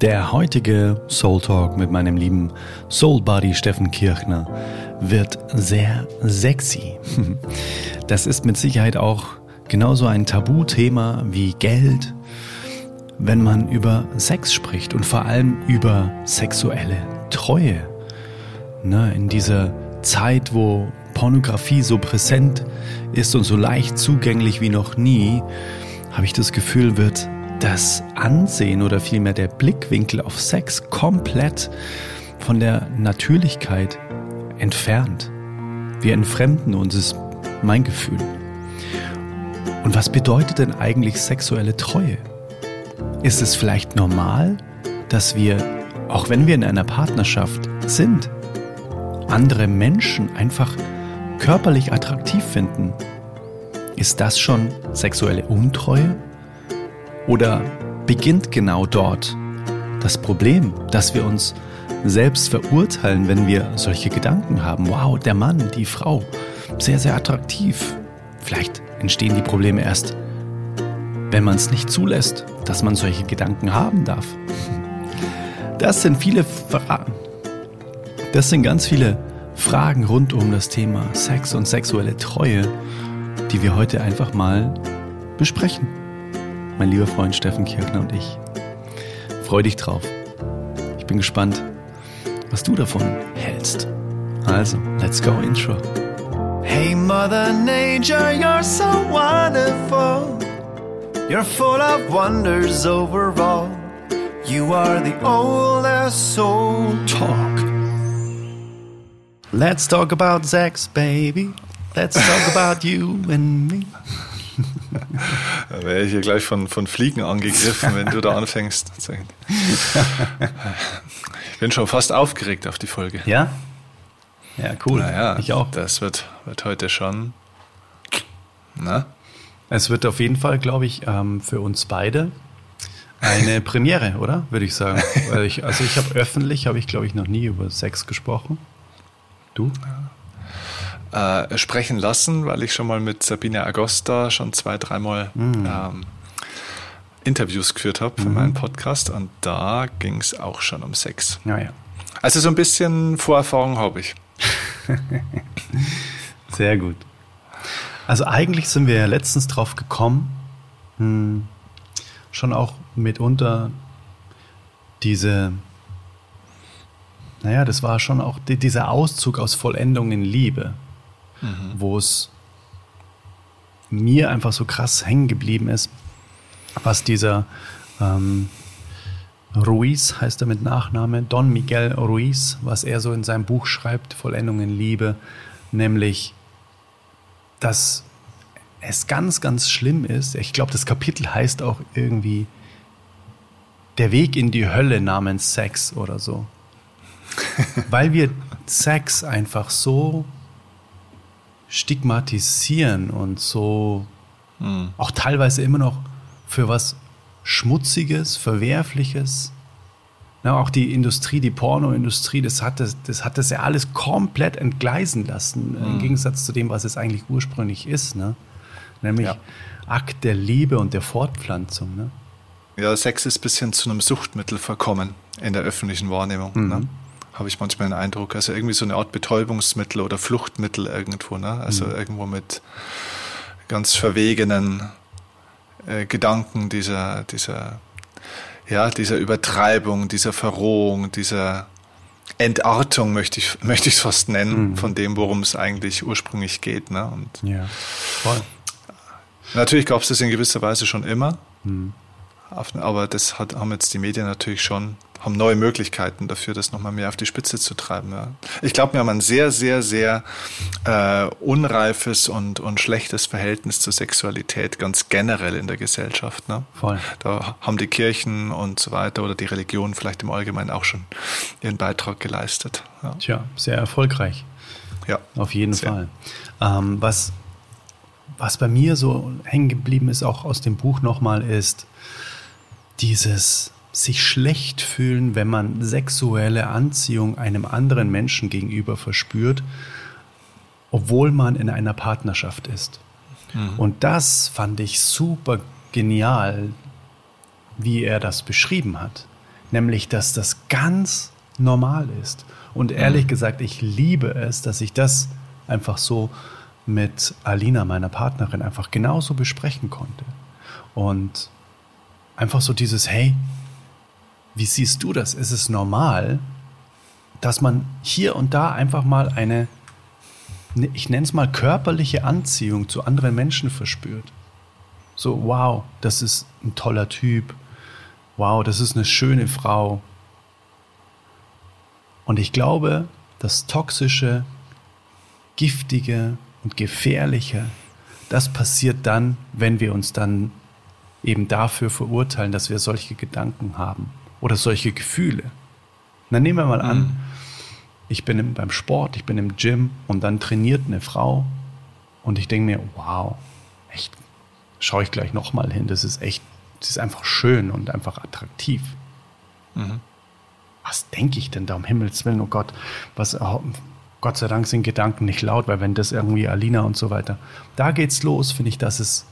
Der heutige Soul Talk mit meinem lieben Soul Buddy Steffen Kirchner wird sehr sexy. Das ist mit Sicherheit auch genauso ein Tabuthema wie Geld, wenn man über Sex spricht und vor allem über sexuelle Treue. Ne, in dieser Zeit, wo Pornografie so präsent ist und so leicht zugänglich wie noch nie, habe ich das Gefühl, wird das Ansehen oder vielmehr der Blickwinkel auf Sex komplett von der Natürlichkeit entfernt. Wir entfremden uns, ist mein Gefühl. Und was bedeutet denn eigentlich sexuelle Treue? Ist es vielleicht normal, dass wir, auch wenn wir in einer Partnerschaft sind, andere Menschen einfach körperlich attraktiv finden? Ist das schon sexuelle Untreue? Oder beginnt genau dort das Problem, dass wir uns selbst verurteilen, wenn wir solche Gedanken haben? Wow, der Mann, die Frau, sehr, sehr attraktiv. Vielleicht entstehen die Probleme erst, wenn man es nicht zulässt, dass man solche Gedanken haben darf. Das sind viele Fragen. Das sind ganz viele Fragen rund um das Thema Sex und sexuelle Treue, die wir heute einfach mal besprechen mein lieber Freund Steffen Kirchner und ich. Freu dich drauf. Ich bin gespannt, was du davon hältst. Also, let's go Intro. Hey Mother Nature, you're so wonderful. You're full of wonders overall. You are the oldest soul. Talk. Let's talk about sex, baby. Let's talk about you and me. Da wäre ich hier gleich von, von Fliegen angegriffen, wenn du da anfängst. Ich bin schon fast aufgeregt auf die Folge. Ja? Ja, cool. Naja, ich auch. Das wird, wird heute schon. Na? Es wird auf jeden Fall, glaube ich, ähm, für uns beide eine Premiere, oder? Würde ich sagen. Ich, also ich habe öffentlich, habe ich, glaube ich, noch nie über Sex gesprochen. Du? Ja äh, sprechen lassen, weil ich schon mal mit Sabine Agosta schon zwei, dreimal mhm. ähm, Interviews geführt habe für mhm. meinen Podcast und da ging es auch schon um Sex. Ja, ja. Also so ein bisschen Vorerfahrung habe ich. Sehr gut. Also eigentlich sind wir ja letztens drauf gekommen, hm, schon auch mitunter diese, naja, das war schon auch die, dieser Auszug aus Vollendung in Liebe mhm. wo es mir einfach so krass hängen geblieben ist, was dieser ähm, Ruiz heißt er mit Nachname, Don Miguel Ruiz, was er so in seinem Buch schreibt, Vollendung in Liebe, nämlich, dass es ganz, ganz schlimm ist. Ich glaube, das Kapitel heißt auch irgendwie Der Weg in die Hölle namens Sex oder so. Weil wir Sex einfach so stigmatisieren und so mhm. auch teilweise immer noch für was Schmutziges, Verwerfliches. Ja, auch die Industrie, die Pornoindustrie, das hat das, das hat das ja alles komplett entgleisen lassen, mhm. im Gegensatz zu dem, was es eigentlich ursprünglich ist. Ne? Nämlich ja. Akt der Liebe und der Fortpflanzung. Ne? Ja, Sex ist ein bisschen zu einem Suchtmittel verkommen in der öffentlichen Wahrnehmung. Ne? Mhm. Ne? Habe ich manchmal den Eindruck. Also irgendwie so eine Art Betäubungsmittel oder Fluchtmittel irgendwo, ne? Also mhm. irgendwo mit ganz verwegenen äh, Gedanken dieser, dieser, ja, dieser Übertreibung, dieser Verrohung, dieser Entartung möchte ich möchte ich es fast nennen mhm. von dem, worum es eigentlich ursprünglich geht. Ne? Und ja, voll. Natürlich gab es das in gewisser Weise schon immer, mhm. aber das hat, haben jetzt die Medien natürlich schon haben neue Möglichkeiten dafür, das nochmal mehr auf die Spitze zu treiben. Ja. Ich glaube, wir haben ein sehr, sehr, sehr äh, unreifes und, und schlechtes Verhältnis zur Sexualität ganz generell in der Gesellschaft. Ne? Voll. Da haben die Kirchen und so weiter oder die Religionen vielleicht im Allgemeinen auch schon ihren Beitrag geleistet. Ja. Tja, sehr erfolgreich. Ja. Auf jeden sehr. Fall. Ähm, was, was bei mir so hängen geblieben ist, auch aus dem Buch nochmal, ist dieses sich schlecht fühlen, wenn man sexuelle Anziehung einem anderen Menschen gegenüber verspürt, obwohl man in einer Partnerschaft ist. Mhm. Und das fand ich super genial, wie er das beschrieben hat. nämlich dass das ganz normal ist. Und ehrlich mhm. gesagt, ich liebe es, dass ich das einfach so mit Alina, meiner Partnerin, einfach genauso besprechen konnte. Und einfach so dieses, hey, wie siehst du das? Ist es normal, dass man hier und da einfach mal eine, ich nenne es mal körperliche Anziehung zu anderen Menschen verspürt? So, wow, das ist ein toller Typ. Wow, das ist eine schöne Frau. Und ich glaube, das Toxische, Giftige und Gefährliche, das passiert dann, wenn wir uns dann eben dafür verurteilen, dass wir solche Gedanken haben oder solche Gefühle. dann nehmen wir mal an, mhm. ich bin im, beim Sport, ich bin im Gym und dann trainiert eine Frau und ich denke mir, wow, echt, schaue ich gleich nochmal hin, das ist echt, das ist einfach schön und einfach attraktiv. Mhm. Was denke ich denn da um Himmels Willen, oh Gott, was, Gott sei Dank sind Gedanken nicht laut, weil wenn das irgendwie Alina und so weiter, da geht's los, finde ich, dass es,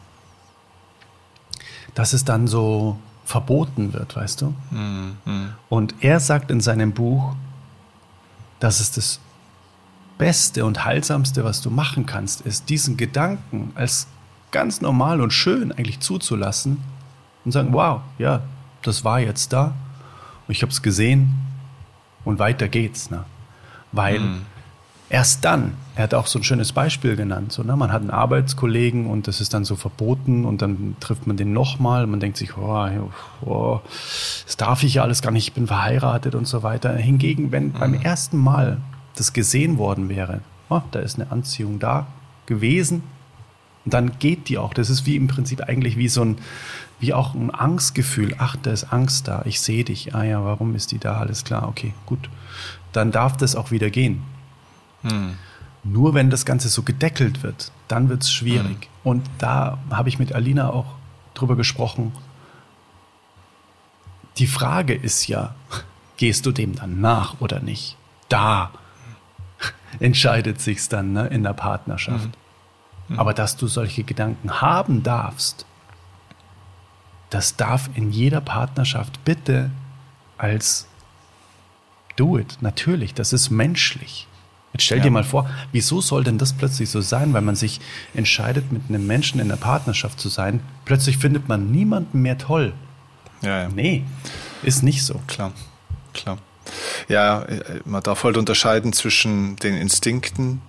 dass es dann so verboten wird, weißt du? Mhm. Und er sagt in seinem Buch, dass es das Beste und Heilsamste, was du machen kannst, ist, diesen Gedanken als ganz normal und schön eigentlich zuzulassen und sagen, wow, ja, das war jetzt da und ich habe es gesehen und weiter geht's. Ne? Weil mhm. Erst dann, er hat auch so ein schönes Beispiel genannt, so, ne? man hat einen Arbeitskollegen und das ist dann so verboten und dann trifft man den nochmal und man denkt sich, oh, oh, das darf ich ja alles gar nicht, ich bin verheiratet und so weiter. Hingegen, wenn mhm. beim ersten Mal das gesehen worden wäre, oh, da ist eine Anziehung da gewesen und dann geht die auch. Das ist wie im Prinzip eigentlich wie so ein, wie auch ein Angstgefühl. Ach, da ist Angst da, ich sehe dich. Ah ja, warum ist die da? Alles klar, okay, gut. Dann darf das auch wieder gehen. Hm. Nur wenn das Ganze so gedeckelt wird, dann wird es schwierig. Hm. Und da habe ich mit Alina auch drüber gesprochen. Die Frage ist ja, gehst du dem dann nach oder nicht? Da entscheidet sich's dann ne, in der Partnerschaft. Mhm. Mhm. Aber dass du solche Gedanken haben darfst, das darf in jeder Partnerschaft bitte als do it, natürlich, das ist menschlich. Jetzt stell ja. dir mal vor, wieso soll denn das plötzlich so sein, weil man sich entscheidet, mit einem Menschen in der Partnerschaft zu sein? Plötzlich findet man niemanden mehr toll. Ja, ja. Nee, ist nicht so. Klar, klar. Ja, man darf halt unterscheiden zwischen den Instinkten,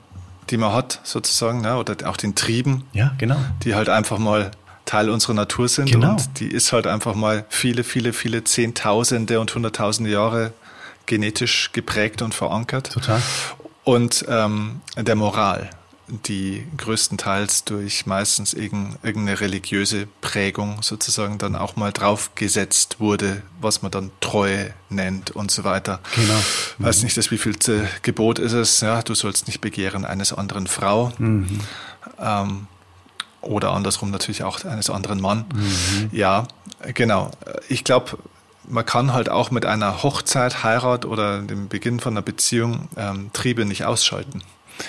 die man hat, sozusagen, ne, oder auch den Trieben. Ja, genau. Die halt einfach mal Teil unserer Natur sind. Genau. Und die ist halt einfach mal viele, viele, viele Zehntausende und Hunderttausende Jahre genetisch geprägt und verankert. Total und ähm, der Moral, die größtenteils durch meistens irgendeine religiöse Prägung sozusagen dann auch mal draufgesetzt wurde, was man dann Treue nennt und so weiter. Genau. Mhm. Weiß nicht, das wievielte Gebot ist es, ja, du sollst nicht begehren eines anderen Frau. Mhm. Ähm, oder andersrum natürlich auch eines anderen Mann. Mhm. Ja, genau. Ich glaube, man kann halt auch mit einer Hochzeit, Heirat oder dem Beginn von einer Beziehung ähm, Triebe nicht ausschalten.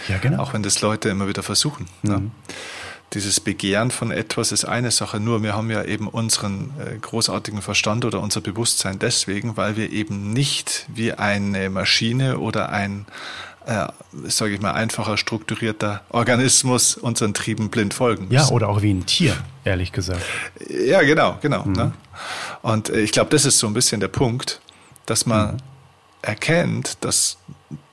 Ja, genau. Auch wenn das Leute immer wieder versuchen. Mhm. Ne? Dieses Begehren von etwas ist eine Sache, nur wir haben ja eben unseren äh, großartigen Verstand oder unser Bewusstsein deswegen, weil wir eben nicht wie eine Maschine oder ein, äh, sage ich mal, einfacher strukturierter Organismus unseren Trieben blind folgen müssen. Ja, oder auch wie ein Tier, ehrlich gesagt. Ja, genau, genau. Mhm. Ne? Und äh, ich glaube, das ist so ein bisschen der Punkt, dass man mhm. erkennt, dass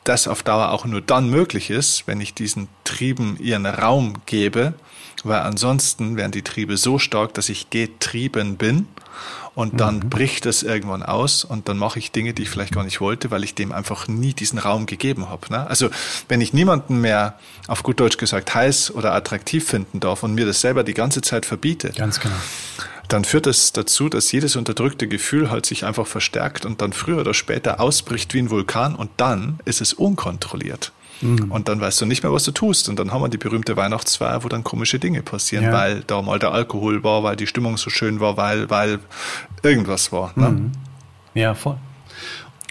das auf Dauer auch nur dann möglich ist, wenn ich diesen Trieben ihren Raum gebe, weil ansonsten wären die Triebe so stark, dass ich getrieben bin und dann mhm. bricht es irgendwann aus und dann mache ich Dinge, die ich vielleicht gar nicht wollte, weil ich dem einfach nie diesen Raum gegeben habe. Ne? Also wenn ich niemanden mehr auf gut Deutsch gesagt heiß oder attraktiv finden darf und mir das selber die ganze Zeit verbiete, ganz genau dann führt das dazu, dass jedes unterdrückte Gefühl halt sich einfach verstärkt und dann früher oder später ausbricht wie ein Vulkan und dann ist es unkontrolliert. Mhm. Und dann weißt du nicht mehr, was du tust. Und dann haben wir die berühmte Weihnachtsfeier, wo dann komische Dinge passieren, ja. weil da mal der Alkohol war, weil die Stimmung so schön war, weil, weil irgendwas war. Ne? Mhm. Ja, voll.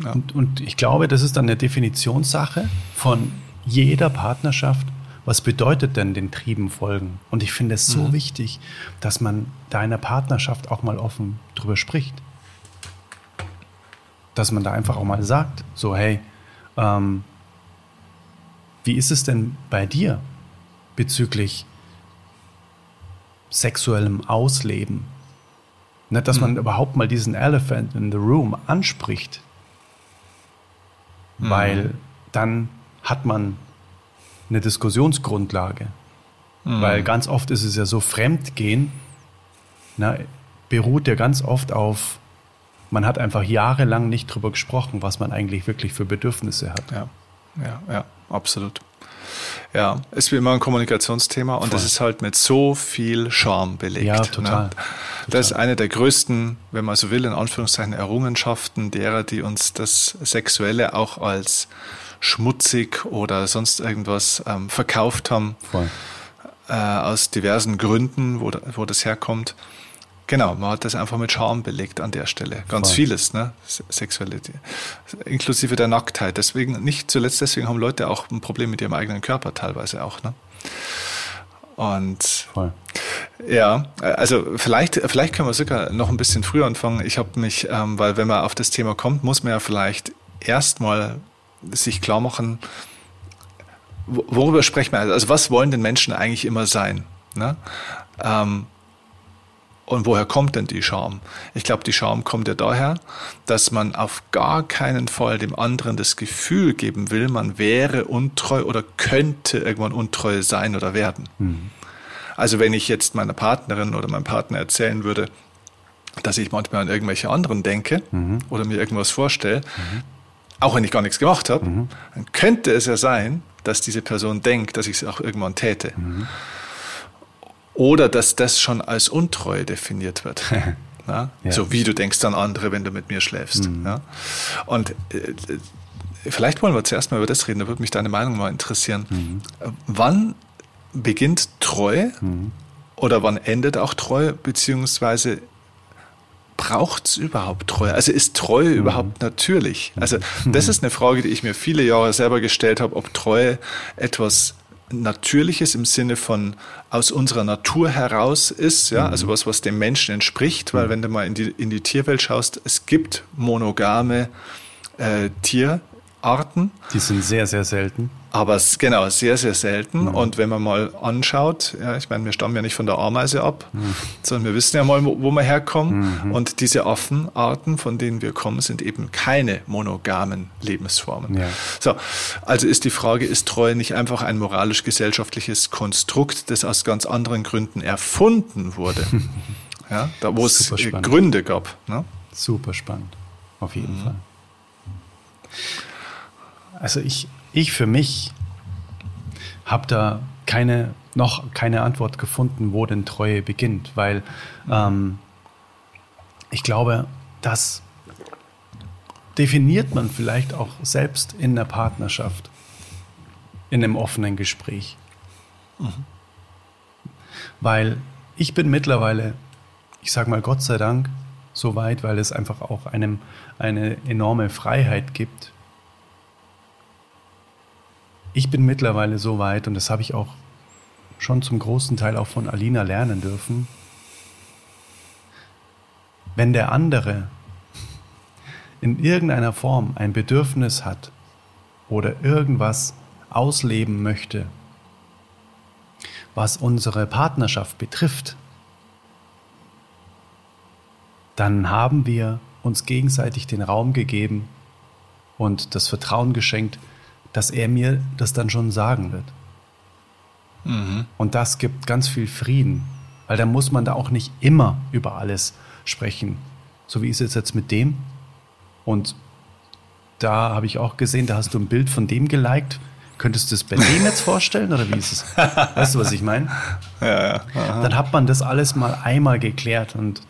Ja. Und, und ich glaube, das ist dann eine Definitionssache von jeder Partnerschaft was bedeutet denn den Trieben folgen? Und ich finde es so mhm. wichtig, dass man da in der Partnerschaft auch mal offen drüber spricht. dass man da einfach auch mal sagt, so hey, ähm, wie ist es denn bei dir bezüglich sexuellem Ausleben? Nicht, dass man mhm. überhaupt mal diesen Elephant in the Room anspricht, mhm. weil dann hat man eine Diskussionsgrundlage. Mhm. Weil ganz oft ist es ja so, Fremdgehen na, beruht ja ganz oft auf, man hat einfach jahrelang nicht drüber gesprochen, was man eigentlich wirklich für Bedürfnisse hat. Ja, ja, ja, absolut. Ja, ist wie immer ein Kommunikationsthema und Voll. das ist halt mit so viel Charme belegt. Ja, total. Ne? Das ist eine der größten, wenn man so will, in Anführungszeichen Errungenschaften derer, die uns das Sexuelle auch als schmutzig oder sonst irgendwas ähm, verkauft haben. Voll. Äh, aus diversen Gründen, wo, wo das herkommt. Genau, man hat das einfach mit Charme belegt an der Stelle. Ganz Voll. vieles, ne? Sexualität. Inklusive der Nacktheit. Deswegen, nicht zuletzt deswegen haben Leute auch ein Problem mit ihrem eigenen Körper teilweise auch, ne? Und Voll. ja, also vielleicht, vielleicht können wir sogar noch ein bisschen früher anfangen. Ich habe mich, ähm, weil wenn man auf das Thema kommt, muss man ja vielleicht erstmal sich klar machen, worüber sprechen wir? Also was wollen denn Menschen eigentlich immer sein? Ne? Ähm, und woher kommt denn die Scham? Ich glaube, die Scham kommt ja daher, dass man auf gar keinen Fall dem anderen das Gefühl geben will, man wäre untreu oder könnte irgendwann untreu sein oder werden. Mhm. Also wenn ich jetzt meiner Partnerin oder meinem Partner erzählen würde, dass ich manchmal an irgendwelche anderen denke mhm. oder mir irgendwas vorstelle, mhm auch wenn ich gar nichts gemacht habe, mhm. dann könnte es ja sein, dass diese Person denkt, dass ich es auch irgendwann täte. Mhm. Oder dass das schon als Untreue definiert wird. ja? Ja. So wie du denkst an andere, wenn du mit mir schläfst. Mhm. Ja? Und äh, vielleicht wollen wir zuerst mal über das reden, da würde mich deine Meinung mal interessieren. Mhm. Wann beginnt Treue mhm. oder wann endet auch Treue, beziehungsweise braucht es überhaupt Treue? Also ist Treue mhm. überhaupt natürlich? Also das ist eine Frage, die ich mir viele Jahre selber gestellt habe, ob Treue etwas Natürliches im Sinne von aus unserer Natur heraus ist, ja, mhm. also was, was dem Menschen entspricht, weil mhm. wenn du mal in die, in die Tierwelt schaust, es gibt monogame äh, Tierarten. Die sind sehr, sehr selten. Aber genau, sehr, sehr selten. Mhm. Und wenn man mal anschaut, ja, ich meine, wir stammen ja nicht von der Ameise ab, mhm. sondern wir wissen ja mal, wo, wo wir herkommen. Mhm. Und diese Affenarten, von denen wir kommen, sind eben keine monogamen Lebensformen. Ja. So, also ist die Frage, ist Treue nicht einfach ein moralisch-gesellschaftliches Konstrukt, das aus ganz anderen Gründen erfunden wurde? ja, da wo es Gründe gab. Ne? Super spannend, auf jeden mhm. Fall. Also ich, ich für mich habe da keine, noch keine Antwort gefunden, wo denn Treue beginnt, weil ähm, ich glaube, das definiert man vielleicht auch selbst in der Partnerschaft, in einem offenen Gespräch. Mhm. Weil ich bin mittlerweile, ich sage mal Gott sei Dank, so weit, weil es einfach auch einem eine enorme Freiheit gibt, ich bin mittlerweile so weit, und das habe ich auch schon zum großen Teil auch von Alina lernen dürfen, wenn der andere in irgendeiner Form ein Bedürfnis hat oder irgendwas ausleben möchte, was unsere Partnerschaft betrifft, dann haben wir uns gegenseitig den Raum gegeben und das Vertrauen geschenkt, dass er mir das dann schon sagen wird. Mhm. Und das gibt ganz viel Frieden, weil da muss man da auch nicht immer über alles sprechen. So wie ist es jetzt mit dem? Und da habe ich auch gesehen, da hast du ein Bild von dem geliked. Könntest du es bei dem jetzt vorstellen oder wie ist es? Weißt du, was ich meine? Ja, ja. Dann hat man das alles mal einmal geklärt und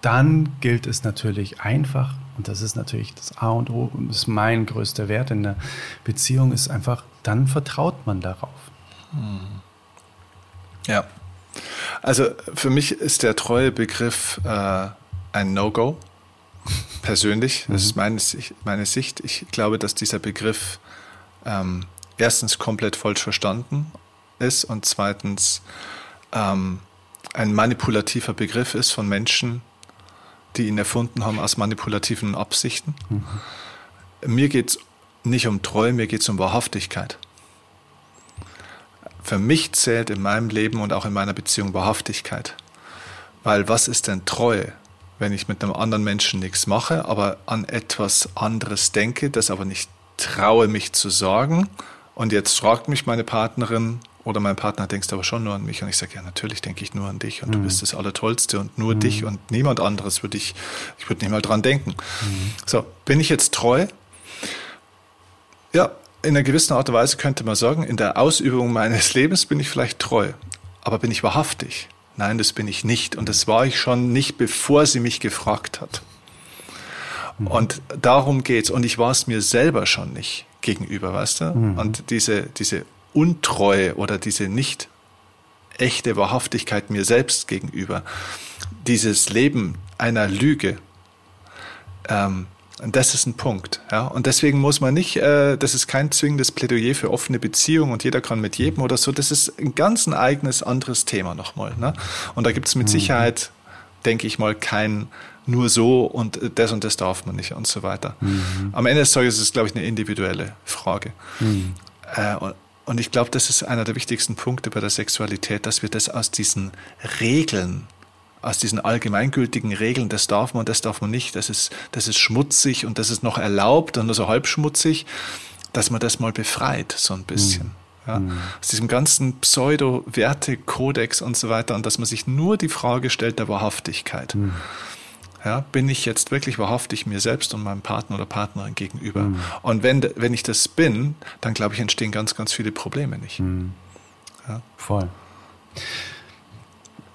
dann gilt es natürlich einfach und das ist natürlich das A und O und ist mein größter Wert in der Beziehung, ist einfach, dann vertraut man darauf. Hm. Ja. Also für mich ist der treue Begriff äh, ein No-Go. Persönlich, das ist mhm. meine, meine Sicht. Ich glaube, dass dieser Begriff ähm, erstens komplett falsch verstanden ist und zweitens ähm, ein manipulativer Begriff ist von Menschen, die ihn erfunden haben aus manipulativen Absichten. Mhm. Mir geht es nicht um Treue, mir geht es um Wahrhaftigkeit. Für mich zählt in meinem Leben und auch in meiner Beziehung Wahrhaftigkeit. Weil was ist denn Treue? Wenn ich mit einem anderen Menschen nichts mache, aber an etwas anderes denke, das aber nicht traue, mich zu sagen. Und jetzt fragt mich meine Partnerin oder mein Partner, denkst aber schon nur an mich. Und ich sage, ja, natürlich denke ich nur an dich und mhm. du bist das Allertollste und nur mhm. dich und niemand anderes würde ich, ich würde nicht mal dran denken. Mhm. So, bin ich jetzt treu? Ja, in einer gewissen Art und Weise könnte man sagen, in der Ausübung meines Lebens bin ich vielleicht treu. Aber bin ich wahrhaftig? Nein, das bin ich nicht. Und das war ich schon nicht, bevor sie mich gefragt hat. Mhm. Und darum geht's. Und ich war es mir selber schon nicht gegenüber, weißt du? Mhm. Und diese, diese Untreue oder diese nicht echte Wahrhaftigkeit mir selbst gegenüber, dieses Leben einer Lüge, ähm, und das ist ein Punkt. Ja? Und deswegen muss man nicht, äh, das ist kein zwingendes Plädoyer für offene Beziehungen und jeder kann mit jedem oder so. Das ist ein ganz ein eigenes, anderes Thema nochmal. Ne? Und da gibt es mit mhm. Sicherheit, denke ich mal, kein nur so und das und das darf man nicht und so weiter. Mhm. Am Ende des Tages ist es, glaube ich, eine individuelle Frage. Mhm. Äh, und, ich glaube, das ist einer der wichtigsten Punkte bei der Sexualität, dass wir das aus diesen Regeln aus diesen allgemeingültigen Regeln, das darf man, das darf man nicht, das ist, das ist schmutzig und das ist noch erlaubt und nur so halb schmutzig, dass man das mal befreit, so ein bisschen. Mhm. Ja, mhm. aus diesem ganzen Pseudo-Werte-Kodex und so weiter und dass man sich nur die Frage stellt der Wahrhaftigkeit. Mhm. Ja, bin ich jetzt wirklich wahrhaftig mir selbst und meinem Partner oder Partnerin gegenüber? Mhm. Und wenn, wenn ich das bin, dann glaube ich, entstehen ganz, ganz viele Probleme nicht. Mhm. Ja. Voll.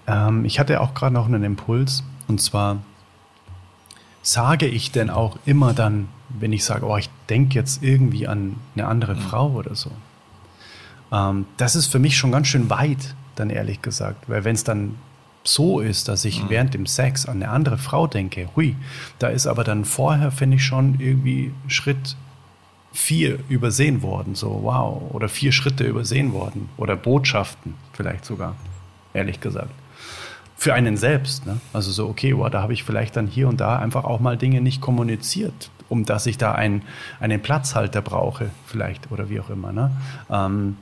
Ähm, ich hatte auch gerade noch einen Impuls und zwar sage ich denn auch immer dann, wenn ich sage, oh, ich denke jetzt irgendwie an eine andere mhm. Frau oder so. Ähm, das ist für mich schon ganz schön weit, dann ehrlich gesagt, weil wenn es dann so ist, dass ich mhm. während dem Sex an eine andere Frau denke, hui, da ist aber dann vorher, finde ich, schon irgendwie Schritt vier übersehen worden, so wow, oder vier Schritte übersehen worden oder Botschaften vielleicht sogar, ehrlich gesagt für einen selbst. Ne? Also so, okay, wow, da habe ich vielleicht dann hier und da einfach auch mal Dinge nicht kommuniziert, um dass ich da ein, einen Platzhalter brauche, vielleicht oder wie auch immer. Ne? Ähm,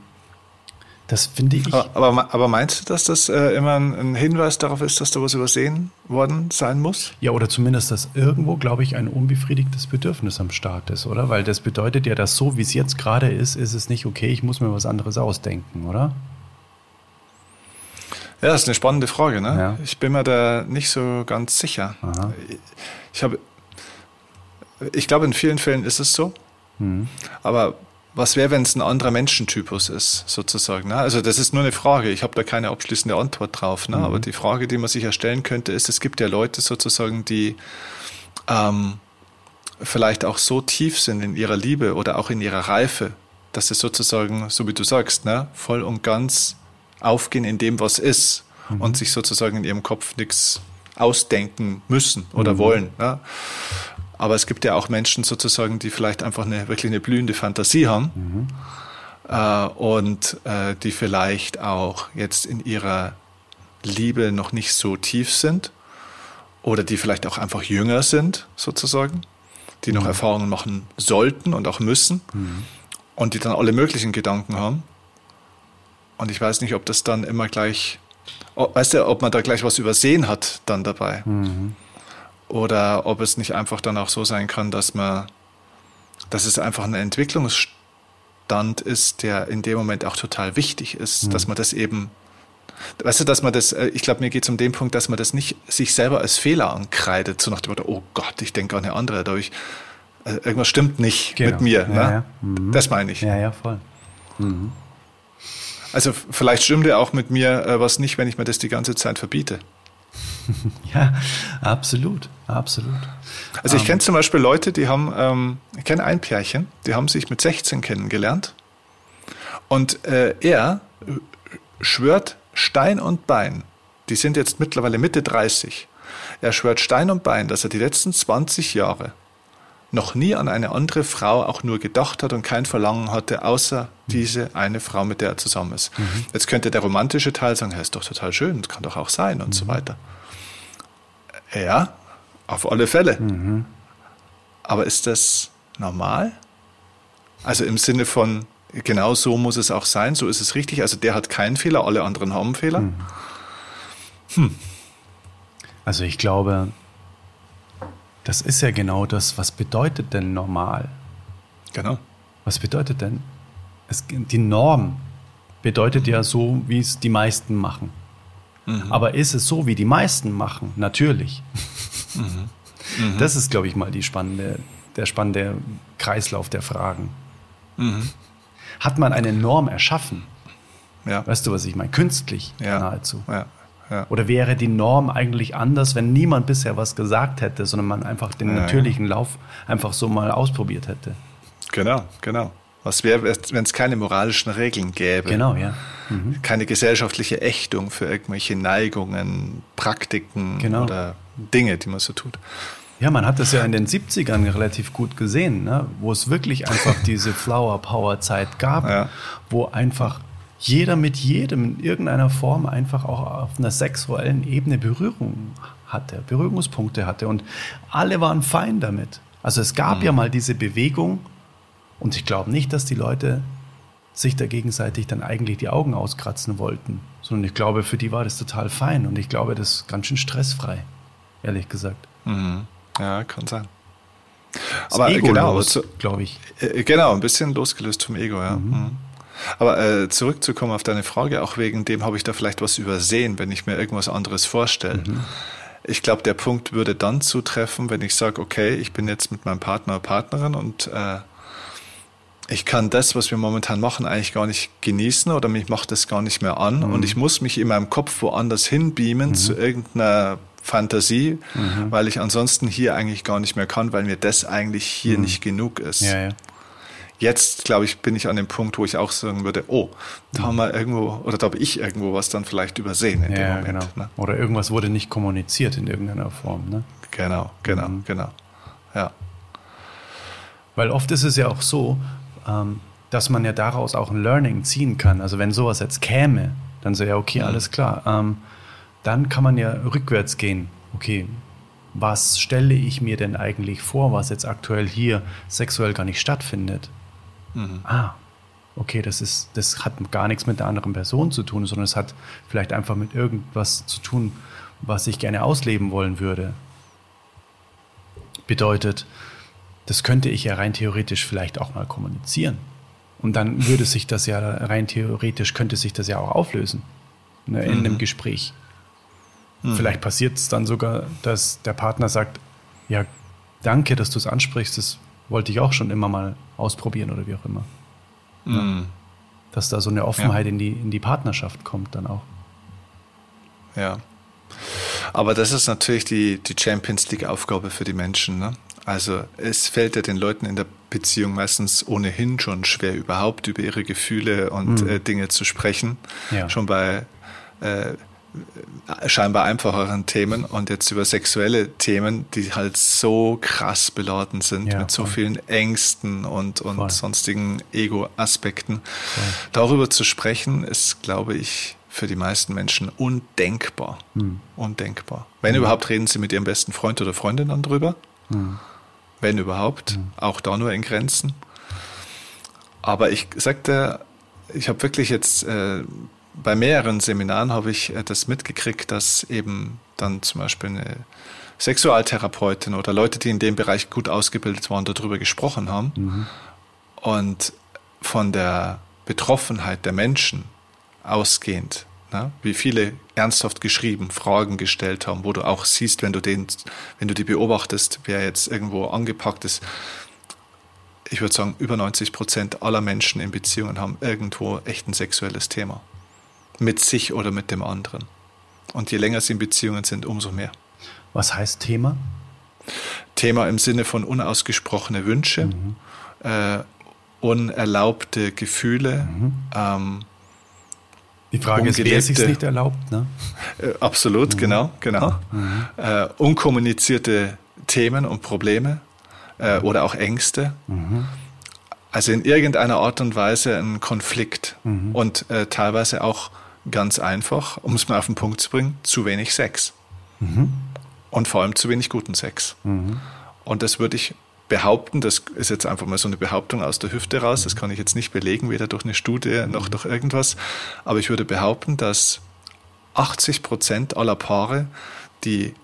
das finde ich. Aber, aber, meinst du, dass das äh, immer ein, ein, Hinweis darauf ist, dass da was übersehen worden sein muss? Ja, oder zumindest, dass irgendwo, glaube ich, ein unbefriedigtes Bedürfnis am Start ist, oder? Weil das bedeutet ja, dass so, wie es jetzt gerade ist, ist es nicht okay, ich muss mir was anderes ausdenken, oder? Ja, das ist eine spannende Frage. Ne? Ja. Ich bin mir da nicht so ganz sicher. Aha. Ich habe, ich glaube, in vielen Fällen ist es so. Mhm. Aber was wäre, wenn es ein anderer Menschentypus ist, sozusagen? Ne? Also das ist nur eine Frage. Ich habe da keine abschließende Antwort drauf. Ne? Mhm. Aber die Frage, die man sich erstellen könnte, ist: Es gibt ja Leute sozusagen, die ähm, vielleicht auch so tief sind in ihrer Liebe oder auch in ihrer Reife, dass sie sozusagen, so wie du sagst, ne, voll und ganz aufgehen in dem, was ist mhm. und sich sozusagen in ihrem Kopf nichts ausdenken müssen oder mhm. wollen. Ja. Aber es gibt ja auch Menschen sozusagen, die vielleicht einfach eine wirklich eine blühende Fantasie haben mhm. äh, und äh, die vielleicht auch jetzt in ihrer Liebe noch nicht so tief sind oder die vielleicht auch einfach jünger sind sozusagen, die noch mhm. Erfahrungen machen sollten und auch müssen mhm. und die dann alle möglichen Gedanken haben und ich weiß nicht, ob das dann immer gleich, weißt du, ob man da gleich was übersehen hat dann dabei. Mhm. Oder ob es nicht einfach dann auch so sein kann, dass man, dass es einfach ein Entwicklungsstand ist, der in dem Moment auch total wichtig ist, mhm. dass man das eben Weißt du, dass man das, äh, ich glaube, mir geht es um den Punkt, dass man das nicht sich selber als Fehler ankreidet, so nach dem Motto, oh Gott, ich denke an eine andere, dadurch, äh, irgendwas stimmt nicht genau. mit mir. Ja, ne? ja. Mhm. Das meine ich. Ja, ja, voll. Mhm. Also vielleicht stimmt ja auch mit mir äh, was nicht, wenn ich mir das die ganze Zeit verbiete. ja, absolut, absolut. Also ich ähm. kenne zum Beispiel Leute, die haben, ähm, ich kenne ein Pärchen, die haben sich mit 16 kennengelernt und äh, er schwört Stein und Bein, die sind jetzt mittlerweile Mitte 30, er schwört Stein und Bein, dass er die letzten 20 Jahre noch nie an eine andere Frau auch nur gedacht hat und kein Verlangen hatte, außer diese eine Frau, mit der er zusammen ist. Mhm. Jetzt könnte der romantische Teil sagen, ja, ist doch total schön, das kann doch auch sein und mhm. so weiter. Ja, Auf alle Fälle. Mhm. Aber ist das normal? Also im Sinne von, genau so muss es auch sein, so ist es richtig. Also der hat keinen Fehler, alle anderen haben Fehler. Hm. Hm. Also ich glaube, das ist ja genau das, was bedeutet denn normal? Genau. Was bedeutet denn? Es, die Norm bedeutet ja so, wie es die meisten machen. Mhm. Aber ist es so, wie die meisten machen? Natürlich. Mhm. Mhm. Das ist, glaube ich, mal die spannende, der spannende Kreislauf der Fragen. Mhm. Hat man eine Norm erschaffen? Ja. Weißt du, was ich meine? Künstlich ja. nahezu. Ja. Ja. Oder wäre die Norm eigentlich anders, wenn niemand bisher was gesagt hätte, sondern man einfach den natürlichen Lauf einfach so mal ausprobiert hätte? Genau, genau. Was wäre, wenn es keine moralischen Regeln gäbe? Genau, ja. Mhm. Keine gesellschaftliche Ächtung für irgendwelche Neigungen, Praktiken genau. oder Dinge, die man so tut. Ja, man hat das ja in den 70ern relativ gut gesehen, ne? wo es wirklich einfach diese Flower Power Zeit gab, ja. wo einfach jeder mit jedem in irgendeiner Form einfach auch auf einer sexuellen Ebene Berührung hatte, Berührungspunkte hatte und alle waren fein damit. Also es gab mhm. ja mal diese Bewegung und ich glaube nicht, dass die Leute sich da gegenseitig dann eigentlich die Augen auskratzen wollten, sondern ich glaube, für die war das total fein und ich glaube, das ist ganz schön stressfrei, ehrlich gesagt. Mhm. Ja, kann sein. Das Aber Ego genau, glaube ich. Äh, genau, ein bisschen losgelöst vom Ego, ja. Mhm. Aber äh, zurückzukommen auf deine Frage, auch wegen dem habe ich da vielleicht was übersehen, wenn ich mir irgendwas anderes vorstelle. Mhm. Ich glaube, der Punkt würde dann zutreffen, wenn ich sage, okay, ich bin jetzt mit meinem Partner oder Partnerin und äh, ich kann das, was wir momentan machen, eigentlich gar nicht genießen oder mich macht das gar nicht mehr an mhm. und ich muss mich in meinem Kopf woanders hinbeamen mhm. zu irgendeiner Fantasie, mhm. weil ich ansonsten hier eigentlich gar nicht mehr kann, weil mir das eigentlich hier mhm. nicht genug ist. Ja, ja. Jetzt, glaube ich, bin ich an dem Punkt, wo ich auch sagen würde, oh, da haben wir irgendwo, oder da habe ich irgendwo was dann vielleicht übersehen in ja, dem Moment. Genau. Ne? Oder irgendwas wurde nicht kommuniziert in irgendeiner Form. Ne? Genau, genau, mhm. genau. Ja. Weil oft ist es ja auch so, ähm, dass man ja daraus auch ein Learning ziehen kann. Also wenn sowas jetzt käme, dann so, ja, okay, mhm. alles klar. Ähm, dann kann man ja rückwärts gehen. Okay, was stelle ich mir denn eigentlich vor, was jetzt aktuell hier sexuell gar nicht stattfindet? Mhm. Ah, okay, das ist, das hat gar nichts mit der anderen Person zu tun, sondern es hat vielleicht einfach mit irgendwas zu tun, was ich gerne ausleben wollen würde. Bedeutet, das könnte ich ja rein theoretisch vielleicht auch mal kommunizieren. Und dann würde sich das ja rein theoretisch, könnte sich das ja auch auflösen ne, in mhm. einem Gespräch. Mhm. Vielleicht passiert es dann sogar, dass der Partner sagt, ja, danke, dass du es ansprichst, das wollte ich auch schon immer mal ausprobieren oder wie auch immer. Mhm. Ja. Dass da so eine Offenheit ja. in, die, in die Partnerschaft kommt dann auch. Ja. Aber das ist natürlich die, die Champions League-Aufgabe für die Menschen. Ne? Also es fällt ja den Leuten in der Beziehung meistens ohnehin schon schwer, überhaupt über ihre Gefühle und mhm. äh, Dinge zu sprechen. Ja. Schon bei äh, scheinbar einfacheren Themen und jetzt über sexuelle Themen, die halt so krass beladen sind ja, mit so vielen Ängsten und, und sonstigen Ego-Aspekten. Darüber zu sprechen, ist, glaube ich, für die meisten Menschen undenkbar. Hm. Undenkbar. Wenn hm. überhaupt, reden sie mit ihrem besten Freund oder Freundin dann drüber. Hm. Wenn überhaupt. Hm. Auch da nur in Grenzen. Aber ich sagte, ich habe wirklich jetzt äh, bei mehreren Seminaren habe ich äh, das mitgekriegt, dass eben dann zum Beispiel eine Sexualtherapeutin oder Leute, die in dem Bereich gut ausgebildet waren, darüber gesprochen haben. Mhm. Und von der Betroffenheit der Menschen ausgehend, ne, wie viele ernsthaft geschrieben, Fragen gestellt haben, wo du auch siehst, wenn du den, wenn du die beobachtest, wer jetzt irgendwo angepackt ist. Ich würde sagen, über 90 Prozent aller Menschen in Beziehungen haben irgendwo echt ein sexuelles Thema mit sich oder mit dem anderen. Und je länger sie in Beziehungen sind, umso mehr. Was heißt Thema? Thema im Sinne von unausgesprochene Wünsche, mhm. äh, unerlaubte Gefühle. Mhm. Ähm, die Frage ist, wer sich nicht erlaubt, ne? Äh, absolut, mhm. genau, genau. Mhm. Äh, unkommunizierte Themen und Probleme äh, oder auch Ängste. Mhm. Also in irgendeiner Art und Weise ein Konflikt mhm. und äh, teilweise auch Ganz einfach, um es mal auf den Punkt zu bringen, zu wenig Sex. Mhm. und vor allem zu wenig guten Sex. Mhm. Und das würde ich behaupten, das ist jetzt einfach mal so eine Behauptung aus der Hüfte raus, das kann ich jetzt nicht belegen, weder durch eine Studie noch durch irgendwas, aber ich würde behaupten, dass 80 Prozent aller Paare, die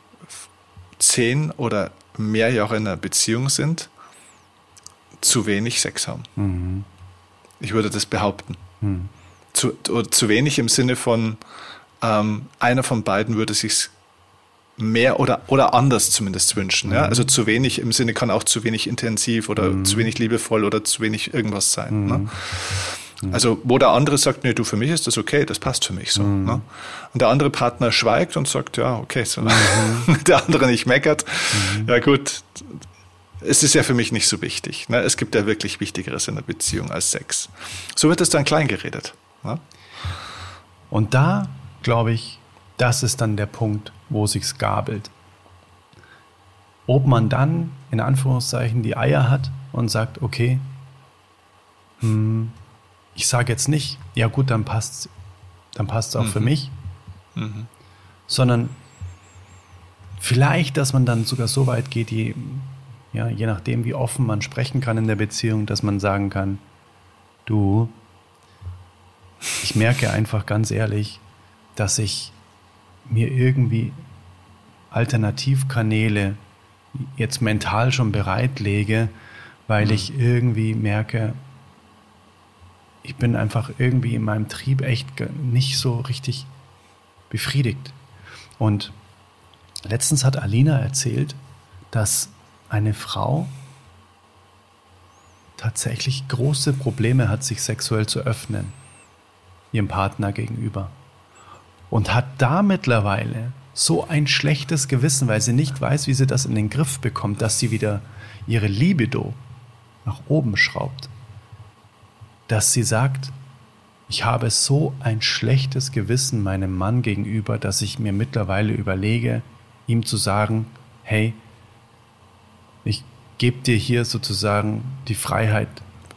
zehn oder mehr Jahre in einer Beziehung sind, zu wenig Sex haben. Mhm. Ich würde das behaupten. Mhm. Zu, zu wenig im Sinne von, ähm, einer von beiden würde sich mehr oder, oder anders zumindest wünschen. Mhm. Ja? Also zu wenig im Sinne kann auch zu wenig intensiv oder mhm. zu wenig liebevoll oder zu wenig irgendwas sein. Ne? Mhm. Ne? Also wo der andere sagt, nee, du, für mich ist das okay, das passt für mich so. Mhm. Ne? Und der andere Partner schweigt und sagt, ja, okay, so mhm. der andere nicht meckert. Ja gut, es ist ja für mich nicht so wichtig. Ne? Es gibt ja wirklich Wichtigeres in der Beziehung als Sex. So wird es dann klein geredet. Ne? Und da, glaube ich, das ist dann der Punkt, wo sich's gabelt. Ob man dann in Anführungszeichen die Eier hat und sagt, okay, hm, ich sage jetzt nicht, ja gut, dann passt dann passt es auch mhm. für mich, mhm. sondern vielleicht, dass man dann sogar so weit geht, je, ja, je nachdem, wie offen man sprechen kann in der Beziehung, dass man sagen kann, du, ich merke einfach ganz ehrlich, dass ich mir irgendwie Alternativkanäle jetzt mental schon bereitlege, weil mhm. ich irgendwie merke, ich bin einfach irgendwie in meinem Trieb echt nicht so richtig befriedigt. Und letztens hat Alina erzählt, dass eine Frau tatsächlich große Probleme hat, sich sexuell zu öffnen, ihrem Partner gegenüber und hat da mittlerweile so ein schlechtes Gewissen, weil sie nicht weiß, wie sie das in den Griff bekommt, dass sie wieder ihre Libido nach oben schraubt. Dass sie sagt, ich habe so ein schlechtes Gewissen meinem Mann gegenüber, dass ich mir mittlerweile überlege, ihm zu sagen, hey, ich gebe dir hier sozusagen die Freiheit,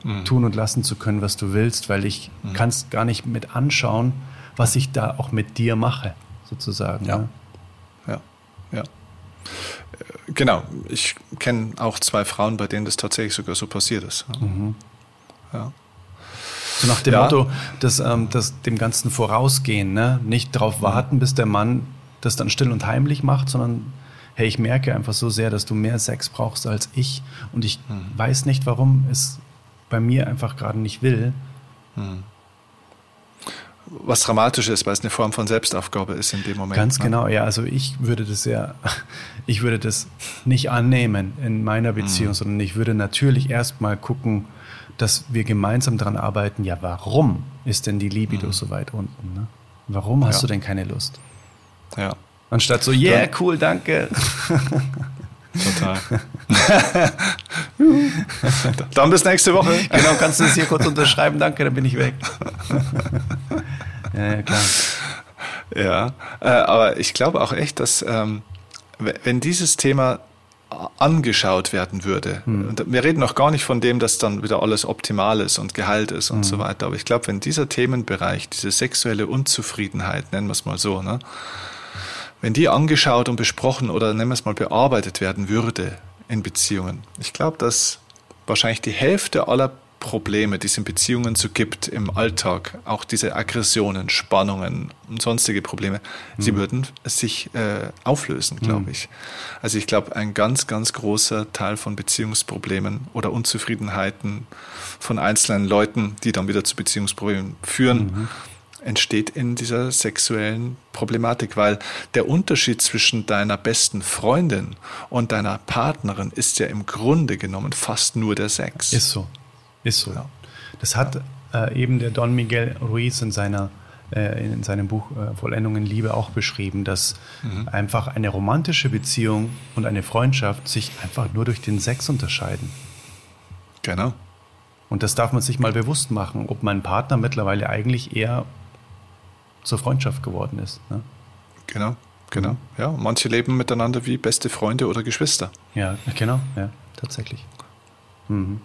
mhm. tun und lassen zu können, was du willst, weil ich mhm. kann es gar nicht mit anschauen, was ich da auch mit dir mache, sozusagen. Ja, ne? ja, ja. Äh, genau, ich kenne auch zwei Frauen, bei denen das tatsächlich sogar so passiert ist. Mhm. Ja. So nach dem ja. Motto, dass, ähm, dass dem Ganzen vorausgehen, ne? nicht darauf mhm. warten, bis der Mann das dann still und heimlich macht, sondern hey, ich merke einfach so sehr, dass du mehr Sex brauchst als ich und ich mhm. weiß nicht, warum es bei mir einfach gerade nicht will. Mhm was dramatisch ist, weil es eine Form von Selbstaufgabe ist in dem Moment. Ganz ne? genau, ja. Also ich würde das ja, ich würde das nicht annehmen in meiner Beziehung, mhm. sondern ich würde natürlich erstmal gucken, dass wir gemeinsam daran arbeiten, ja, warum ist denn die Libido mhm. so weit unten? Ne? Warum hast ja. du denn keine Lust? Ja. Anstatt so, yeah, cool, danke. Total. dann bis nächste Woche. Genau, kannst du das hier kurz unterschreiben? Danke, dann bin ich weg. ja, ja, klar. Ja, äh, aber ich glaube auch echt, dass ähm, wenn dieses Thema angeschaut werden würde. Hm. Und wir reden noch gar nicht von dem, dass dann wieder alles optimal ist und Gehalt ist und hm. so weiter. Aber ich glaube, wenn dieser Themenbereich, diese sexuelle Unzufriedenheit, nennen wir es mal so, ne, wenn die angeschaut und besprochen oder nennen wir es mal bearbeitet werden würde in Beziehungen, ich glaube, dass wahrscheinlich die Hälfte aller Probleme, die es in Beziehungen so gibt im Alltag, auch diese Aggressionen, Spannungen und sonstige Probleme, mhm. sie würden sich äh, auflösen, glaube mhm. ich. Also ich glaube, ein ganz, ganz großer Teil von Beziehungsproblemen oder Unzufriedenheiten von einzelnen Leuten, die dann wieder zu Beziehungsproblemen führen, mhm entsteht in dieser sexuellen Problematik, weil der Unterschied zwischen deiner besten Freundin und deiner Partnerin ist ja im Grunde genommen fast nur der Sex. Ist so, ist so. Ja. Das hat äh, eben der Don Miguel Ruiz in seiner äh, in seinem Buch äh, Vollendung in Liebe auch beschrieben, dass mhm. einfach eine romantische Beziehung und eine Freundschaft sich einfach nur durch den Sex unterscheiden. Genau. Und das darf man sich mal bewusst machen, ob mein Partner mittlerweile eigentlich eher zur Freundschaft geworden ist. Ne? Genau, genau. Ja, manche leben miteinander wie beste Freunde oder Geschwister. Ja, genau, ja, tatsächlich. Mhm.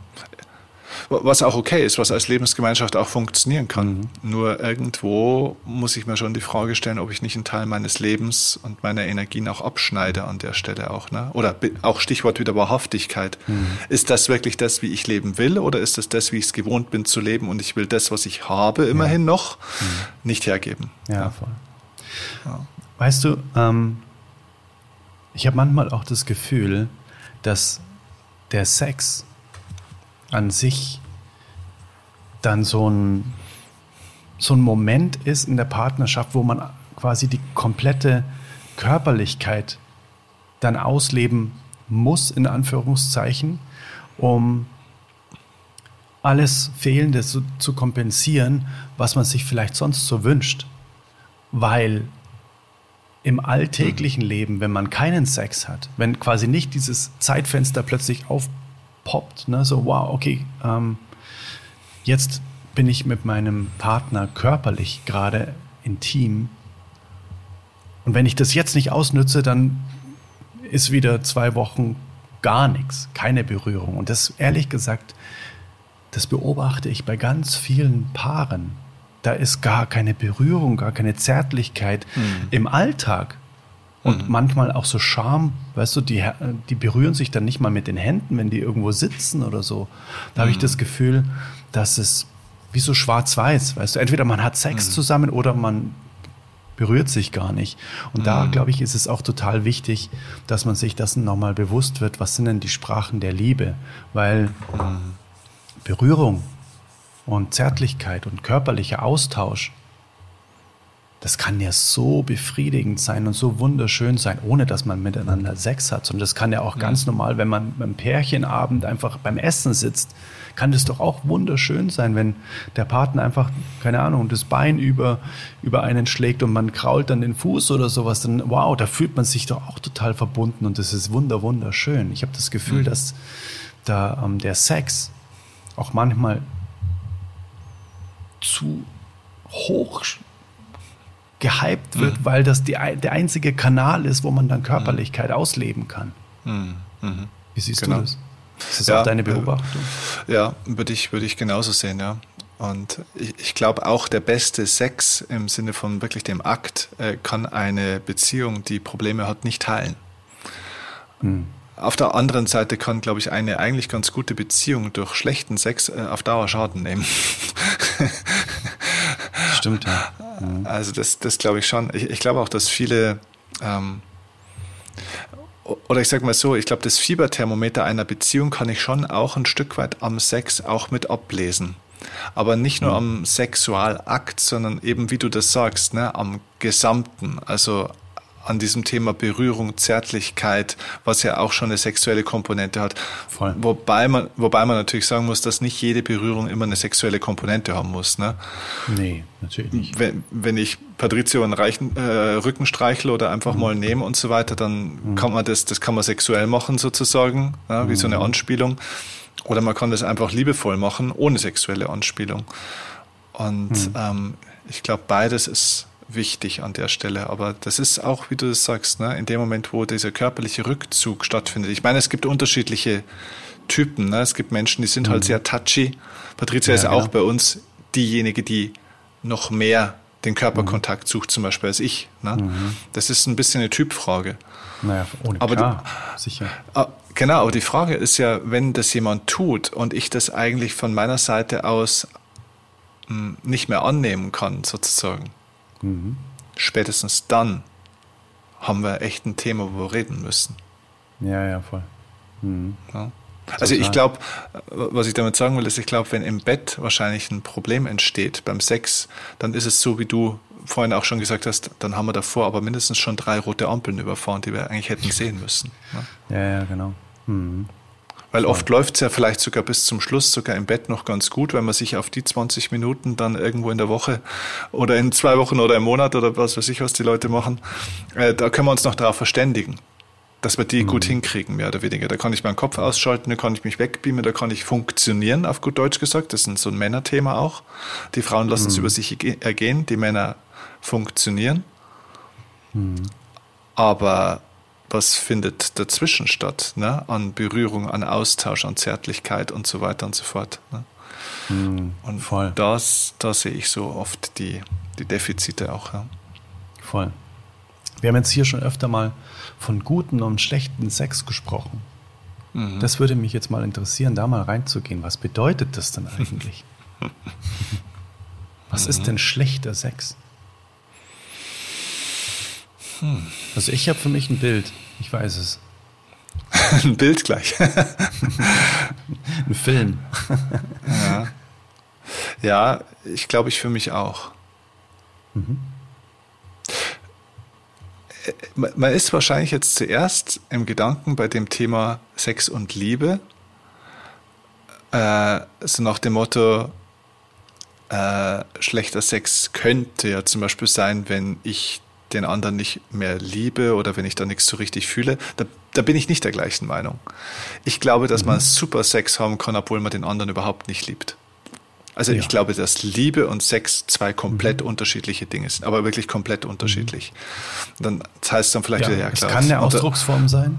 Was auch okay ist, was als Lebensgemeinschaft auch funktionieren kann. Mhm. Nur irgendwo muss ich mir schon die Frage stellen, ob ich nicht einen Teil meines Lebens und meiner Energien auch abschneide an der Stelle auch. Ne? Oder auch Stichwort wieder Wahrhaftigkeit. Mhm. Ist das wirklich das, wie ich leben will, oder ist das das, wie ich es gewohnt bin zu leben und ich will das, was ich habe, immerhin ja. noch, mhm. nicht hergeben? Ja, ja. voll. Ja. Weißt du, ähm, ich habe manchmal auch das Gefühl, dass der Sex an sich dann so ein, so ein Moment ist in der Partnerschaft, wo man quasi die komplette Körperlichkeit dann ausleben muss, in Anführungszeichen, um alles Fehlende zu, zu kompensieren, was man sich vielleicht sonst so wünscht. Weil im alltäglichen. Leben, wenn man keinen Sex hat, wenn quasi nicht dieses Zeitfenster plötzlich aufpoppt, ne, so wow, okay, ähm, jetzt bin ich mit meinem Partner körperlich gerade intim. Und wenn ich das jetzt nicht ausnütze, dann ist wieder zwei Wochen gar nichts, keine Berührung. Und das ehrlich gesagt, das beobachte ich bei ganz vielen Paaren da ist gar keine Berührung, gar keine Zärtlichkeit mhm. im Alltag. Und mhm. manchmal auch so Scham, weißt du, die, die berühren sich dann nicht mal mit den Händen, wenn die irgendwo sitzen oder so. Da mhm. habe ich das Gefühl, dass es wie so schwarz-weiß, weißt du, entweder man hat Sex mhm. zusammen oder man berührt sich gar nicht. Und da, mhm. glaube ich, ist es auch total wichtig, dass man sich das nochmal bewusst wird, was sind denn die Sprachen der Liebe? Weil mhm. Berührung und Zärtlichkeit und körperlicher Austausch, das kann ja so befriedigend sein und so wunderschön sein, ohne dass man miteinander Sex hat. Und das kann ja auch ganz normal, wenn man beim Pärchenabend einfach beim Essen sitzt, kann das doch auch wunderschön sein, wenn der Partner einfach, keine Ahnung, das Bein über, über einen schlägt und man krault dann den Fuß oder sowas, dann wow, da fühlt man sich doch auch total verbunden und das ist wunder, wunderschön. Ich habe das Gefühl, mhm. dass da ähm, der Sex auch manchmal zu hoch gehypt wird, mhm. weil das die, der einzige Kanal ist, wo man dann Körperlichkeit mhm. ausleben kann. Mhm. mhm. Wie siehst genau. du das? Ist das ja, auch deine Beobachtung? Ja, würde ich, würde ich genauso sehen, ja. Und ich, ich glaube auch der beste Sex im Sinne von wirklich dem Akt äh, kann eine Beziehung, die Probleme hat, nicht heilen. Mhm. Auf der anderen Seite kann, glaube ich, eine eigentlich ganz gute Beziehung durch schlechten Sex äh, auf Dauer Schaden nehmen. Stimmt, ja. Mhm. Also das, das glaube ich schon. Ich, ich glaube auch, dass viele ähm, oder ich sage mal so, ich glaube, das Fieberthermometer einer Beziehung kann ich schon auch ein Stück weit am Sex auch mit ablesen. Aber nicht nur mhm. am Sexualakt, sondern eben, wie du das sagst, ne, am Gesamten. Also an diesem Thema Berührung, Zärtlichkeit, was ja auch schon eine sexuelle Komponente hat. Voll. Wobei man, wobei man natürlich sagen muss, dass nicht jede Berührung immer eine sexuelle Komponente haben muss. Ne? Nee, natürlich nicht. Wenn, wenn ich Patrizio einen reichen, äh, Rücken streichle oder einfach mhm. mal nehme und so weiter, dann mhm. kann man das, das kann man sexuell machen sozusagen, ja, wie mhm. so eine mhm. Anspielung. Oder man kann das einfach liebevoll machen, ohne sexuelle Anspielung. Und mhm. ähm, ich glaube, beides ist wichtig an der Stelle. Aber das ist auch, wie du das sagst, ne, in dem Moment, wo dieser körperliche Rückzug stattfindet. Ich meine, es gibt unterschiedliche Typen. Ne? Es gibt Menschen, die sind halt mhm. halt sehr touchy. Patricia ja, ist auch genau. bei uns diejenige, die noch mehr den Körperkontakt mhm. sucht, zum Beispiel als ich. Ne? Mhm. Das ist ein bisschen eine Typfrage. Naja, ohne aber klar, die, sicher. Ah, genau, aber die Frage ist ja, wenn das jemand tut und ich das eigentlich von meiner Seite aus mh, hm, nicht mehr annehmen kann, sozusagen, Mhm. Spätestens dann haben wir echt ein Thema, wo wir reden müssen. Ja, ja, voll. Mhm. Ja. Also ich glaube, was ich damit sagen will, ist, ich glaube, wenn im Bett wahrscheinlich ein Problem entsteht beim Sex, dann ist es so, wie du vorhin auch schon gesagt hast, dann haben wir davor aber mindestens schon drei rote Ampeln überfahren, die wir eigentlich hätten sehen müssen. Ne? Ja, ja, genau. Mhm. Weil oft läuft es ja vielleicht sogar bis zum Schluss, sogar im Bett noch ganz gut, wenn man sich auf die 20 Minuten dann irgendwo in der Woche oder in zwei Wochen oder im Monat oder was weiß ich, was die Leute machen, äh, da können wir uns noch darauf verständigen dass wir die mhm. gut hinkriegen, mehr oder weniger. Da kann ich meinen Kopf ausschalten, da kann ich mich wegbeamen, da kann ich funktionieren, auf gut Deutsch gesagt. Das ist so ein Männerthema auch. Die Frauen lassen mhm. es über sich ergehen, die Männer funktionieren. Mhm. Aber was findet dazwischen statt, ne? an Berührung, an Austausch, an Zärtlichkeit und so weiter und so fort. Ne? Mhm, und voll. Das, da sehe ich so oft die, die Defizite auch. Ja. Voll. Wir haben jetzt hier schon öfter mal von guten und schlechten Sex gesprochen. Mhm. Das würde mich jetzt mal interessieren, da mal reinzugehen. Was bedeutet das denn eigentlich? Was mhm. ist denn schlechter Sex? Hm. Also ich habe für mich ein Bild. Ich weiß es. ein Bild gleich. ein Film. ja. ja, ich glaube, ich für mich auch. Mhm. Äh, man ist wahrscheinlich jetzt zuerst im Gedanken bei dem Thema Sex und Liebe, äh, so nach dem Motto, äh, schlechter Sex könnte ja zum Beispiel sein, wenn ich den anderen nicht mehr liebe oder wenn ich da nichts so richtig fühle, da, da bin ich nicht der gleichen Meinung. Ich glaube, dass mhm. man super Sex haben kann, obwohl man den anderen überhaupt nicht liebt. Also ja. ich glaube, dass Liebe und Sex zwei komplett mhm. unterschiedliche Dinge sind, aber wirklich komplett unterschiedlich. Mhm. Dann das heißt dann vielleicht ja, wieder, ja klar. Es kann eine Ausdrucksform sein.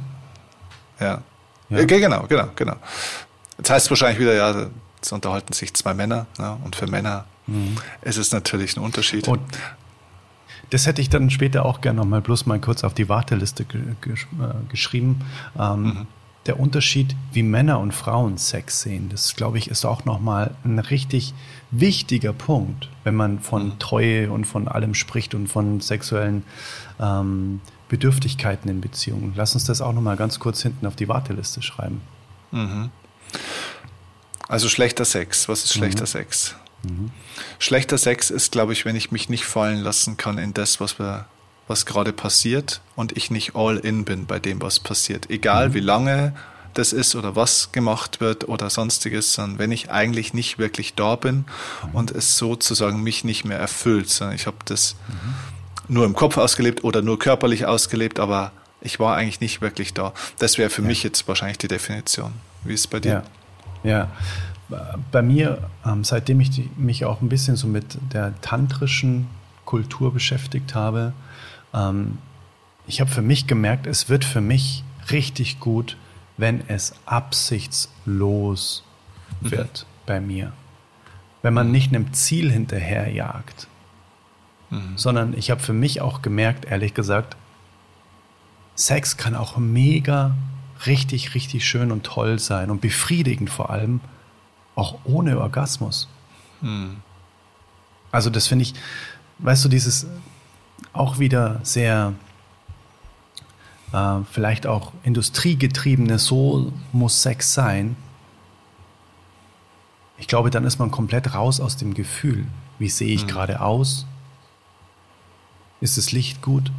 Ja. ja. Okay, genau, genau, genau. Das heißt wahrscheinlich wieder, ja, es unterhalten sich zwei Männer ne? und für Männer mhm. ist es natürlich ein Unterschied. Und das hätte ich dann später auch gerne nochmal bloß mal kurz auf die Warteliste gesch äh, geschrieben. Ähm, mhm. Der Unterschied, wie Männer und Frauen Sex sehen, das glaube ich, ist auch nochmal ein richtig wichtiger Punkt, wenn man von mhm. Treue und von allem spricht und von sexuellen ähm, Bedürftigkeiten in Beziehungen. Lass uns das auch nochmal ganz kurz hinten auf die Warteliste schreiben. Mhm. Also schlechter Sex. Was ist schlechter mhm. Sex? Mhm. Schlechter Sex ist, glaube ich, wenn ich mich nicht fallen lassen kann in das, was wir, was gerade passiert und ich nicht all in bin bei dem, was passiert. Egal mhm. wie lange das ist oder was gemacht wird oder sonstiges, sondern wenn ich eigentlich nicht wirklich da bin mhm. und es sozusagen mich nicht mehr erfüllt, sondern ich habe das mhm. nur im Kopf ausgelebt oder nur körperlich ausgelebt, aber ich war eigentlich nicht wirklich da. Das wäre für ja. mich jetzt wahrscheinlich die Definition. Wie ist es bei dir? Ja. ja bei mir, ähm, seitdem ich mich auch ein bisschen so mit der tantrischen Kultur beschäftigt habe, ähm, ich habe für mich gemerkt, es wird für mich richtig gut, wenn es absichtslos mhm. wird bei mir. Wenn man nicht einem Ziel hinterherjagt, mhm. sondern ich habe für mich auch gemerkt, ehrlich gesagt, Sex kann auch mega, richtig, richtig schön und toll sein und befriedigend vor allem, auch ohne Orgasmus. Hm. Also das finde ich, weißt du, dieses auch wieder sehr äh, vielleicht auch industriegetriebene, so muss Sex sein. Ich glaube, dann ist man komplett raus aus dem Gefühl. Wie sehe ich hm. gerade aus? Ist das Licht gut?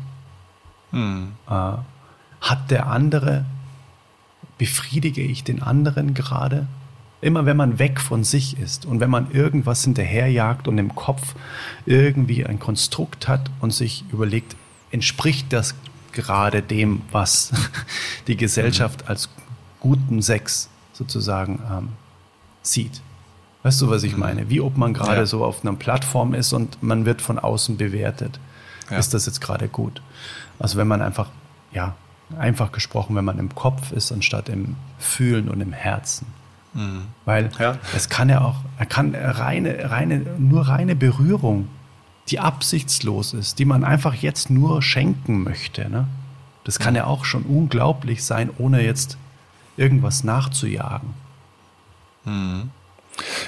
Hm. Äh, hat der andere, befriedige ich den anderen gerade? Immer wenn man weg von sich ist und wenn man irgendwas hinterherjagt und im Kopf irgendwie ein Konstrukt hat und sich überlegt, entspricht das gerade dem, was die Gesellschaft als guten Sex sozusagen ähm, sieht. Weißt du, was ich mhm. meine? Wie ob man gerade ja. so auf einer Plattform ist und man wird von außen bewertet. Ja. Ist das jetzt gerade gut? Also wenn man einfach, ja, einfach gesprochen, wenn man im Kopf ist, anstatt im Fühlen und im Herzen. Mhm. Weil ja. es kann ja auch, er kann reine, reine, nur reine Berührung, die absichtslos ist, die man einfach jetzt nur schenken möchte. Ne? Das kann ja. auch schon unglaublich sein, ohne jetzt irgendwas nachzujagen. Mhm.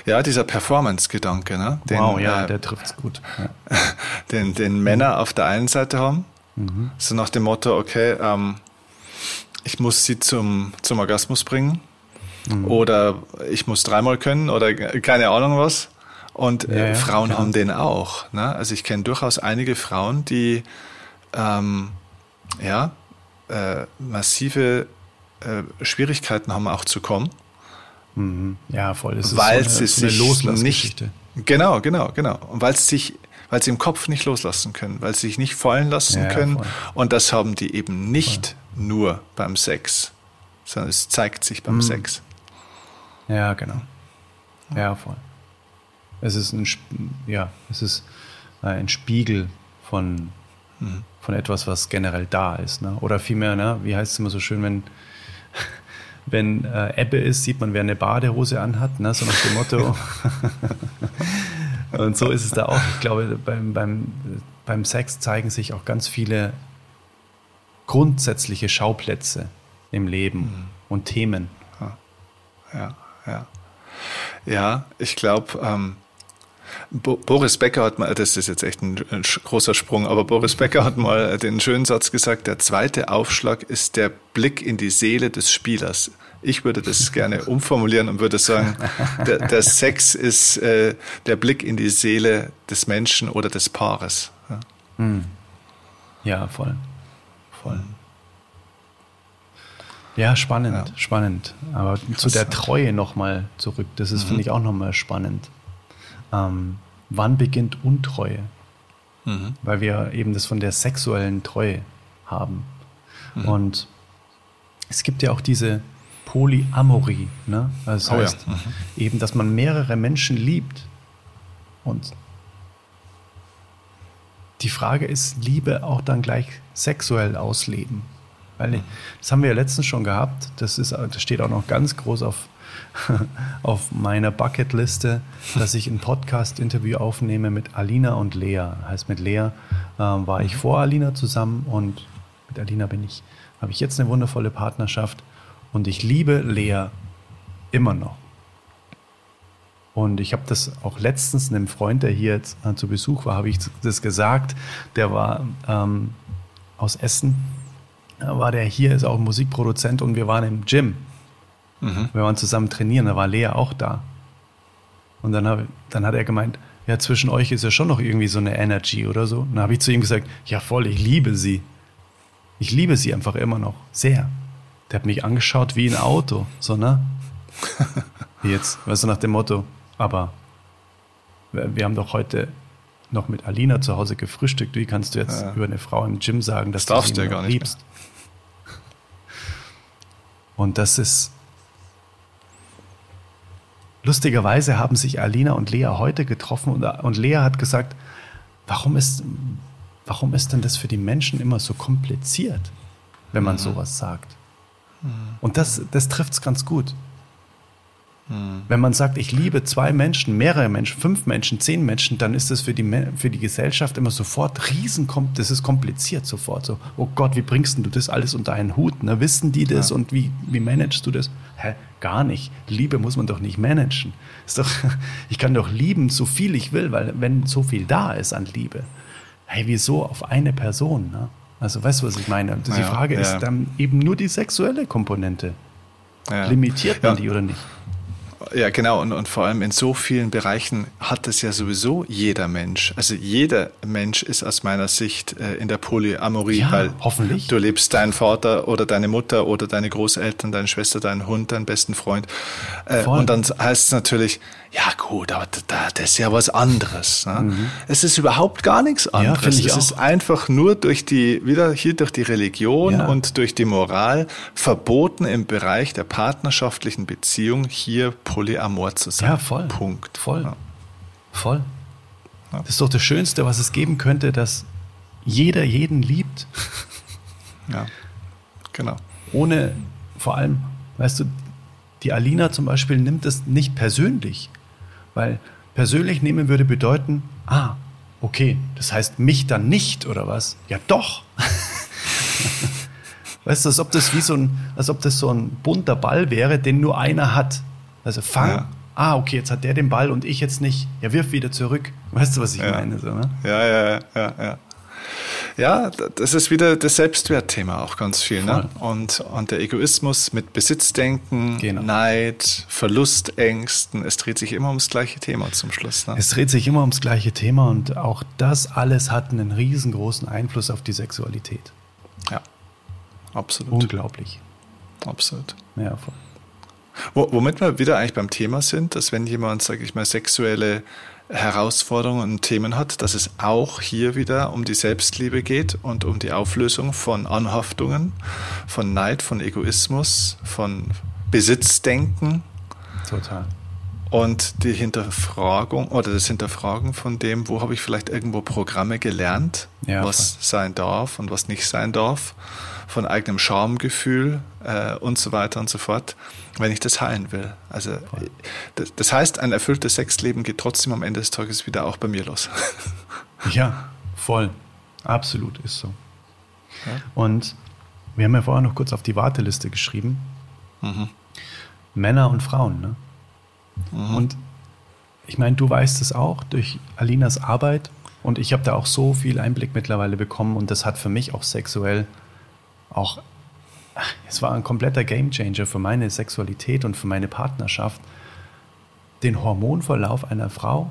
Ja, dieser Performance-Gedanke, ne? Den, wow, ja, äh, der trifft es gut. Ja. Den, den Männer auf der einen Seite haben, mhm. so nach dem Motto, okay, ähm, ich muss sie zum, zum Orgasmus bringen Mhm. Oder ich muss dreimal können oder keine Ahnung was. Und äh, ja, ja, Frauen klar. haben den auch. Ne? Also ich kenne durchaus einige Frauen, die ähm, ja, äh, massive äh, Schwierigkeiten haben, auch zu kommen. Mhm. Ja, voll. Das weil ist so eine, sie sich nicht. Genau, genau, genau. Und weil sie sich weil sie im Kopf nicht loslassen können, weil sie sich nicht fallen lassen ja, können. Voll. Und das haben die eben nicht voll. nur beim Sex, sondern es zeigt sich beim mhm. Sex. Ja, genau. Ja, voll. Es ist ein, ja, es ist äh, ein Spiegel von, mhm. von etwas, was generell da ist. Ne? Oder vielmehr, ne? wie heißt es immer so schön, wenn, wenn äh, Ebbe ist, sieht man, wer eine Badehose anhat, ne? so nach dem Motto. und so ist es da auch. Ich glaube, beim, beim, beim Sex zeigen sich auch ganz viele grundsätzliche Schauplätze im Leben mhm. und Themen. Ja, ja. Ja, ich glaube, ähm, Boris Becker hat mal, das ist jetzt echt ein, ein, großer Sprung, aber Boris Becker hat mal den schönen Satz gesagt, der zweite Aufschlag ist der Blick in die Seele des Spielers. Ich würde das gerne umformulieren und würde sagen, der, der Sex ist äh, der Blick in die Seele des Menschen oder des Paares. Ja, hm. ja voll. Voll. Ja, spannend, ja. spannend. Aber Krass, zu der Treue nochmal zurück, das ist, mhm. finde ich, auch nochmal spannend. Ähm, wann beginnt Untreue? Mhm. Weil wir eben das von der sexuellen Treue haben. Mhm. Und es gibt ja auch diese Polyamorie. Ne? Also das oh, heißt ja. mhm. eben, dass man mehrere Menschen liebt. Und die Frage ist, Liebe auch dann gleich sexuell ausleben? Weil das haben wir ja letztens schon gehabt. Das, ist, das steht auch noch ganz groß auf, auf meiner Bucketliste, dass ich ein Podcast-Interview aufnehme mit Alina und Lea. Heißt, mit Lea ähm, war ich vor Alina zusammen und mit Alina bin ich, habe ich jetzt eine wundervolle Partnerschaft und ich liebe Lea immer noch. Und ich habe das auch letztens einem Freund, der hier jetzt äh, zu Besuch war, habe ich das gesagt. Der war ähm, aus Essen war der hier, ist auch Musikproduzent und wir waren im Gym. Mhm. Wir waren zusammen trainieren, da war Lea auch da. Und dann, hab, dann hat er gemeint, ja, zwischen euch ist ja schon noch irgendwie so eine Energy oder so. Und dann habe ich zu ihm gesagt, ja voll, ich liebe sie. Ich liebe sie einfach immer noch. Sehr. Der hat mich angeschaut wie ein Auto. So, ne? Jetzt, weißt du, nach dem Motto, aber wir haben doch heute noch mit Alina zu Hause gefrühstückt. Wie kannst du jetzt ja. über eine Frau im Gym sagen, dass das du sie ja gar nicht liebst? Mehr. Und das ist. Lustigerweise haben sich Alina und Lea heute getroffen und, und Lea hat gesagt, warum ist, warum ist denn das für die Menschen immer so kompliziert, wenn man mhm. sowas sagt? Mhm. Und das, das trifft es ganz gut. Hm. Wenn man sagt, ich liebe zwei Menschen, mehrere Menschen, fünf Menschen, zehn Menschen, dann ist das für die, für die Gesellschaft immer sofort riesenkommt, das ist kompliziert sofort. So, oh Gott, wie bringst du das alles unter einen Hut? Ne? Wissen die das ja. und wie, wie managst du das? Hä? Gar nicht. Liebe muss man doch nicht managen. Ist doch, ich kann doch lieben, so viel ich will, weil wenn so viel da ist an Liebe, hey, wieso auf eine Person? Ne? Also weißt du, was ich meine? Die ja, Frage ja. ist dann eben nur die sexuelle Komponente. Limitiert man die oder nicht? Ja, genau. Und, und vor allem in so vielen Bereichen hat es ja sowieso jeder Mensch. Also jeder Mensch ist aus meiner Sicht äh, in der Polyamorie, ja, weil hoffentlich. du lebst deinen Vater oder deine Mutter oder deine Großeltern, deine Schwester, deinen Hund, deinen besten Freund. Äh, und dann heißt es natürlich, ja gut, aber da, das ist ja was anderes. Ne? Mhm. Es ist überhaupt gar nichts anderes. Ja, es ist einfach nur durch die, wieder hier durch die Religion ja. und durch die Moral verboten im Bereich der partnerschaftlichen Beziehung hier polyamor zu sein. Ja, voll. Punkt. Voll. Ja. Voll. Das ist doch das Schönste, was es geben könnte, dass jeder jeden liebt. Ja, genau. Ohne, vor allem, weißt du, die Alina zum Beispiel nimmt es nicht persönlich. Weil persönlich nehmen würde bedeuten, ah, okay, das heißt mich dann nicht oder was? Ja, doch. weißt du, als ob das wie so ein, als ob das so ein bunter Ball wäre, den nur einer hat. Also fang, ja. ah, okay, jetzt hat der den Ball und ich jetzt nicht. Ja, wirf wieder zurück. Weißt du, was ich ja. meine? So, ne? Ja, ja, ja, ja. Ja, das ist wieder das Selbstwertthema auch ganz viel. Ne? Und, und der Egoismus mit Besitzdenken, genau. Neid, Verlustängsten, es dreht sich immer ums gleiche Thema zum Schluss. Ne? Es dreht sich immer ums gleiche Thema und auch das alles hat einen riesengroßen Einfluss auf die Sexualität. Ja, absolut. Unglaublich. Absolut. Ja, voll. Womit wir wieder eigentlich beim Thema sind, dass wenn jemand, sage ich mal, sexuelle Herausforderungen und Themen hat, dass es auch hier wieder um die Selbstliebe geht und um die Auflösung von Anhaftungen, von Neid, von Egoismus, von Besitzdenken. Total. Und die Hinterfragung oder das Hinterfragen von dem, wo habe ich vielleicht irgendwo Programme gelernt, ja, was voll. sein darf und was nicht sein darf, von eigenem Schamgefühl äh, und so weiter und so fort, wenn ich das heilen will. Also das, das, heißt, ein erfülltes Sexleben geht trotzdem am Ende des Tages wieder auch bei mir los. ja, voll. Absolut ist so. Ja. Und wir haben ja vorher noch kurz auf die Warteliste geschrieben. Mhm. Männer und Frauen, ne? Mhm. Und ich meine, du weißt es auch durch Alinas Arbeit und ich habe da auch so viel Einblick mittlerweile bekommen und das hat für mich auch sexuell auch, es war ein kompletter Gamechanger für meine Sexualität und für meine Partnerschaft, den Hormonverlauf einer Frau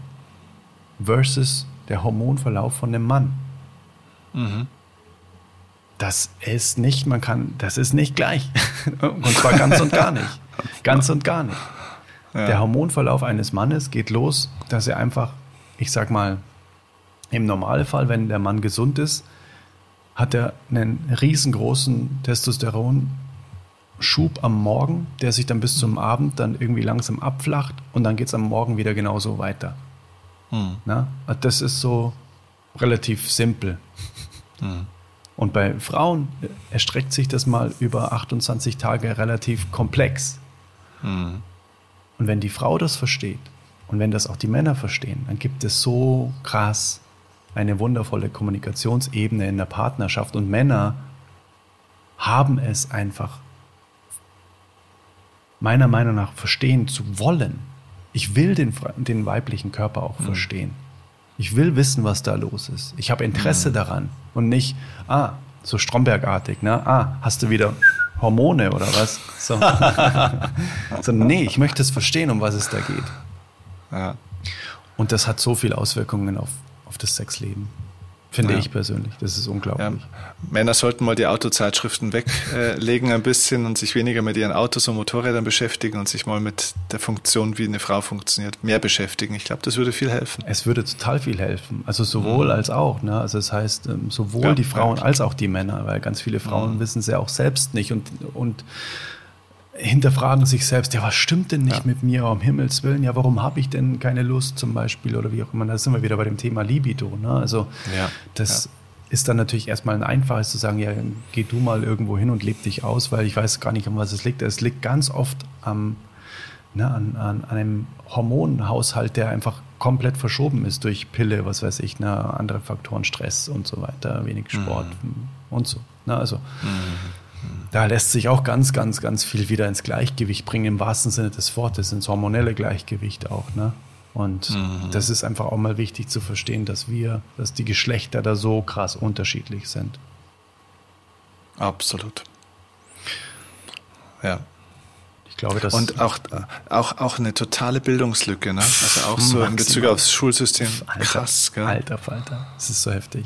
versus der Hormonverlauf von einem Mann. Mhm. Das ist nicht, man kann, das ist nicht gleich. Und zwar ganz und gar nicht. Ganz und gar nicht. Ja. Der Hormonverlauf eines Mannes geht los, dass er einfach, ich sag mal, im Normalfall, wenn der Mann gesund ist, hat er einen riesengroßen Testosteronschub am Morgen, der sich dann bis zum Abend dann irgendwie langsam abflacht und dann geht es am Morgen wieder genauso weiter. Hm. Na? Das ist so relativ simpel. Hm. Und bei Frauen erstreckt sich das mal über 28 Tage relativ komplex. Hm. Und wenn die Frau das versteht und wenn das auch die Männer verstehen, dann gibt es so krass eine wundervolle Kommunikationsebene in der Partnerschaft und Männer haben es einfach meiner Meinung nach verstehen zu wollen. Ich will den, den weiblichen Körper auch mhm. verstehen. Ich will wissen, was da los ist. Ich habe Interesse mhm. daran und nicht, ah, so Strombergartig, ne? Ah, hast du wieder Hormone oder was? So. so, nee, ich möchte es verstehen, um was es da geht. Ja. Und das hat so viele Auswirkungen auf, auf das Sexleben. Finde ja. ich persönlich. Das ist unglaublich. Ja. Männer sollten mal die Autozeitschriften weglegen ein bisschen und sich weniger mit ihren Autos und Motorrädern beschäftigen und sich mal mit der Funktion, wie eine Frau funktioniert, mehr beschäftigen. Ich glaube, das würde viel helfen. Es würde total viel helfen. Also sowohl mhm. als auch. Ne? Also das heißt, ähm, sowohl ja, die Frauen als auch die Männer, weil ganz viele Frauen mhm. wissen es ja auch selbst nicht und, und hinterfragen sich selbst, ja, was stimmt denn nicht ja. mit mir, um Himmels Willen, ja, warum habe ich denn keine Lust zum Beispiel oder wie auch immer, da sind wir wieder bei dem Thema Libido, ne? also ja. das ja. ist dann natürlich erstmal ein einfaches zu sagen, ja, geh du mal irgendwo hin und leb dich aus, weil ich weiß gar nicht, an was es liegt, es liegt ganz oft am, ne, an, an, an einem Hormonhaushalt, der einfach komplett verschoben ist durch Pille, was weiß ich, ne, andere Faktoren, Stress und so weiter, wenig Sport mhm. und so, ne, also mhm da lässt sich auch ganz, ganz, ganz viel wieder ins Gleichgewicht bringen, im wahrsten Sinne des Wortes, ins hormonelle Gleichgewicht auch. Ne? Und mhm. das ist einfach auch mal wichtig zu verstehen, dass wir, dass die Geschlechter da so krass unterschiedlich sind. Absolut. Ja. Ich glaube, das und auch, auch, auch eine totale Bildungslücke, ne? Also auch so in Bezug aufs Schulsystem. Alter, Krass, gell? Alter Falter. Das ist so heftig.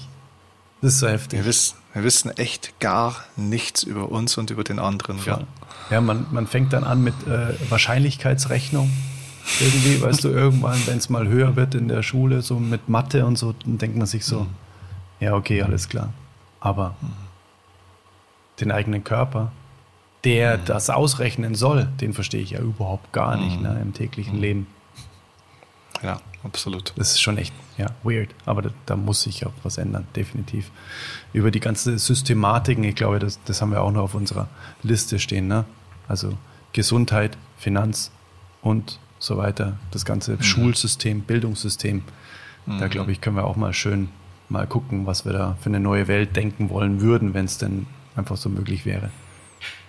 Das ist so heftig. Wir wissen, wir wissen echt gar nichts über uns und über den anderen. Ja, ja man, man fängt dann an mit äh, Wahrscheinlichkeitsrechnung. Irgendwie, weißt du, irgendwann, wenn es mal höher wird in der Schule, so mit Mathe und so, dann denkt man sich so, mhm. ja, okay, alles klar. Aber mhm. den eigenen Körper, der mhm. das ausrechnen soll, den verstehe ich ja überhaupt gar nicht ne, im täglichen. Leben. Ja, absolut. Das ist schon echt ja, weird. Aber da, da, muss sich auch was ändern, definitiv. Über die ganze Systematiken, ich glaube, das, das haben wir auch noch auf unserer Liste stehen. Ne? Also Gesundheit, Finanz und so weiter. Das ganze mhm. Schulsystem, Bildungssystem. Mhm. Da glaube ich, können wir auch mal schön mal gucken, was wir da für eine neue Welt denken wollen würden, wenn es denn einfach so möglich wäre.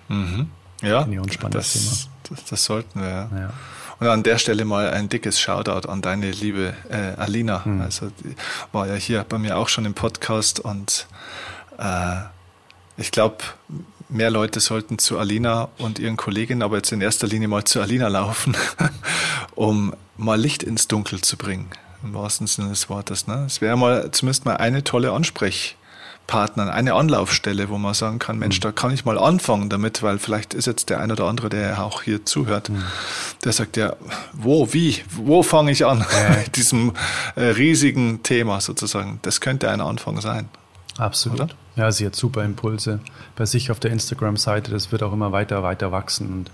Mhm. Ja, das, das, das, sollten wir. Ja. ja. Und an der Stelle mal ein dickes Shoutout an deine liebe äh, Alina. Mhm. Also die war ja hier bei mir auch schon im Podcast und äh, ich glaube, mehr Leute sollten zu Alina und ihren Kolleginnen, aber jetzt in erster Linie mal zu Alina laufen, um mal Licht ins Dunkel zu bringen, im wahrsten Sinne des Wortes. Ne? Es wäre mal zumindest mal eine tolle Ansprech- Partnern eine Anlaufstelle, wo man sagen kann, Mensch, mhm. da kann ich mal anfangen damit, weil vielleicht ist jetzt der ein oder andere, der auch hier zuhört, mhm. der sagt ja, wo, wie, wo fange ich an ja. mit diesem äh, riesigen Thema sozusagen. Das könnte ein Anfang sein. Absolut. Oder? Ja, sie hat super Impulse bei sich auf der Instagram-Seite. Das wird auch immer weiter, weiter wachsen und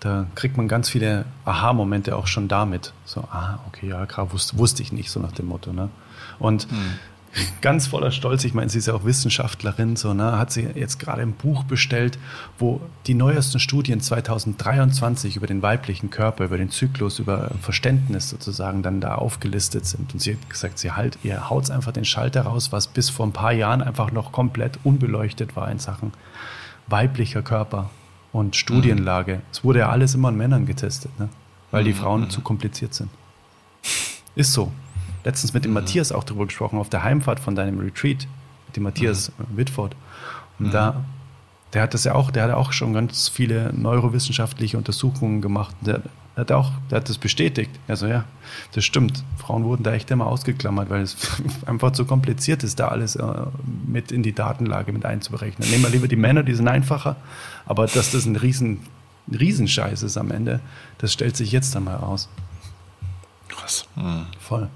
da kriegt man ganz viele Aha-Momente auch schon damit. So, ah, okay, ja, klar, wusste, wusste ich nicht, so nach dem Motto. Ne? Und mhm. Ganz voller Stolz, ich meine, sie ist ja auch Wissenschaftlerin, so, ne, hat sie jetzt gerade ein Buch bestellt, wo die neuesten Studien 2023 über den weiblichen Körper, über den Zyklus, über Verständnis sozusagen dann da aufgelistet sind. Und sie hat gesagt, sie halt, ihr haut einfach den Schalter raus, was bis vor ein paar Jahren einfach noch komplett unbeleuchtet war in Sachen weiblicher Körper und Studienlage. Mhm. Es wurde ja alles immer an Männern getestet, ne? weil die mhm. Frauen mhm. zu kompliziert sind. Ist so. Letztens mit dem mhm. Matthias auch darüber gesprochen, auf der Heimfahrt von deinem Retreat, mit dem Matthias mhm. Whitford. Und mhm. da, der hat das ja auch, der hat auch schon ganz viele neurowissenschaftliche Untersuchungen gemacht. Der, der hat auch, der hat das bestätigt. Also ja, das stimmt. Frauen wurden da echt immer ausgeklammert, weil es einfach zu kompliziert ist, da alles äh, mit in die Datenlage mit einzuberechnen. Nehmen wir lieber die Männer, die sind einfacher, aber dass das ein riesen, Riesenscheiß ist am Ende, das stellt sich jetzt dann mal aus. Krass. Mhm. Voll.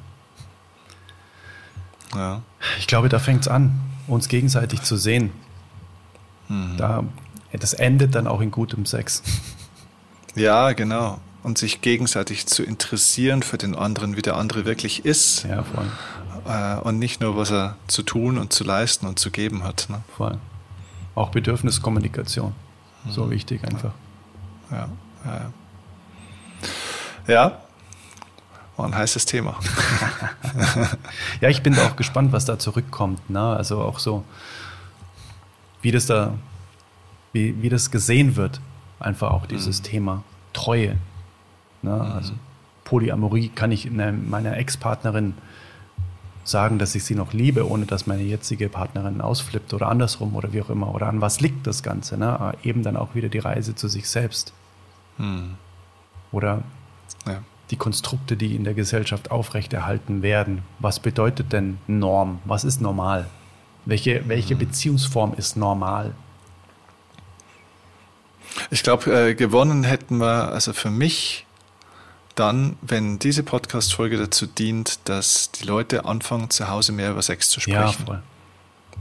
Ja. Ich glaube, da fängt es an, uns gegenseitig zu sehen. Mhm. Da, das endet dann auch in gutem Sex. Ja, genau und sich gegenseitig zu interessieren für den anderen, wie der andere wirklich ist. Ja, voll. Äh, und nicht nur, was er zu tun und zu leisten und zu geben hat. Ne? Voll. Auch Bedürfniskommunikation. Mhm. So wichtig einfach. Ja, ja. Ja, war ein heißes Thema. ja, ich bin auch gespannt, was da zurückkommt. Ne? Also auch so, wie das da, wie, wie das gesehen wird. Einfach auch dieses mhm. Thema Treue. Ne? Mhm. Also Polyamorie kann ich meiner Ex-Partnerin sagen, dass ich sie noch liebe, ohne dass meine jetzige Partnerin ausflippt oder andersrum oder wie auch immer. Oder an was liegt das Ganze? Ne? Eben dann auch wieder die Reise zu sich selbst. Mhm. Oder ja. Die Konstrukte, die in der Gesellschaft aufrechterhalten werden. Was bedeutet denn Norm? Was ist normal? Welche, welche mhm. Beziehungsform ist normal? Ich glaube, äh, gewonnen hätten wir, also für mich dann, wenn diese Podcast-Folge dazu dient, dass die Leute anfangen, zu Hause mehr über Sex zu sprechen. Ja, voll.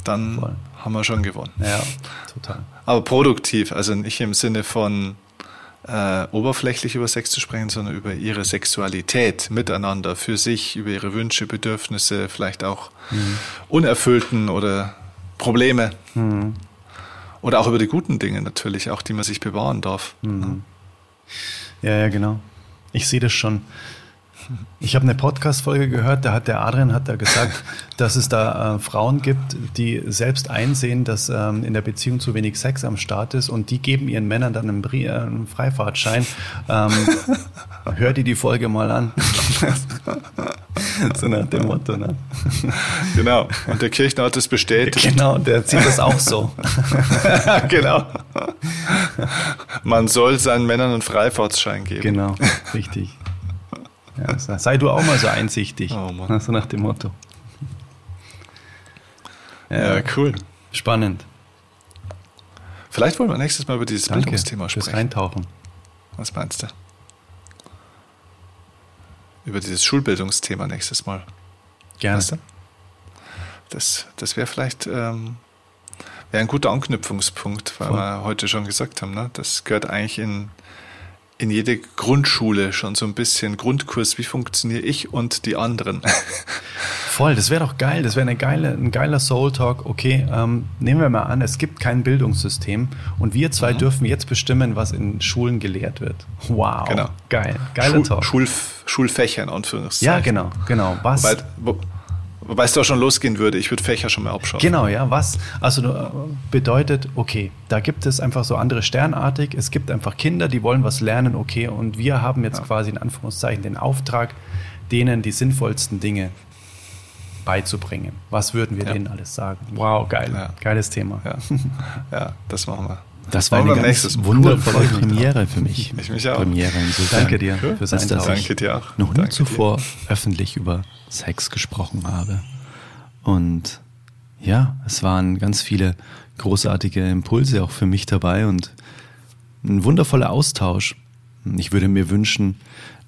Dann voll. haben wir schon gewonnen. Ja, total. Aber produktiv, also nicht im Sinne von äh, oberflächlich über Sex zu sprechen, sondern über ihre Sexualität miteinander, für sich, über ihre Wünsche, Bedürfnisse, vielleicht auch mhm. unerfüllten oder Probleme. Mhm. Oder auch über die guten Dinge natürlich, auch die man sich bewahren darf. Mhm. Ja, ja, genau. Ich sehe das schon. Ich habe eine Podcast-Folge gehört, da hat der Adrian hat da gesagt, dass es da äh, Frauen gibt, die selbst einsehen, dass ähm, in der Beziehung zu wenig Sex am Start ist und die geben ihren Männern dann einen, Brie äh, einen Freifahrtschein. Ähm, hör dir die Folge mal an. so nach dem Motto. Ne? Genau. Und der Kirchner hat es bestätigt. Genau, der sieht das auch so. genau. Man soll seinen Männern einen Freifahrtsschein geben. Genau, richtig. Ja, sei du auch mal so einsichtig. Oh Mann. So nach dem Motto. Ja, ja, cool. Spannend. Vielleicht wollen wir nächstes Mal über dieses Danke Bildungsthema sprechen. Fürs Eintauchen. Was meinst du? Über dieses Schulbildungsthema nächstes Mal. Gerne. Weißt du? Das, das wäre vielleicht ähm, wär ein guter Anknüpfungspunkt, weil Voll. wir heute schon gesagt haben, ne? das gehört eigentlich in, in jede Grundschule schon so ein bisschen Grundkurs, wie funktioniere ich und die anderen. Voll, das wäre doch geil. Das wäre eine geile, ein geiler Soul Talk. Okay, ähm, nehmen wir mal an, es gibt kein Bildungssystem und wir zwei mhm. dürfen jetzt bestimmen, was in Schulen gelehrt wird. Wow, genau. geil, geiler Schul, Talk. Schul, Schulfächer in Anführungszeichen. Ja, genau, genau. Was? Wobei, wo, Wobei es da schon losgehen würde, ich würde Fächer schon mal abschauen. Genau, ja, was? Also äh, bedeutet, okay, da gibt es einfach so andere Sternartig, es gibt einfach Kinder, die wollen was lernen, okay, und wir haben jetzt ja. quasi in Anführungszeichen den Auftrag, denen die sinnvollsten Dinge beizubringen. Was würden wir ja. denen alles sagen? Wow, geil, ja. geiles Thema. Ja. ja, das machen wir. Das war eine ganz wundervolle Premiere für mich. Ich mich auch. Premiere insofern. Danke dir cool. für sein Danke dir auch. Noch nie zuvor dir. öffentlich über Sex gesprochen habe. Und ja, es waren ganz viele großartige Impulse auch für mich dabei und ein wundervoller Austausch. Ich würde mir wünschen,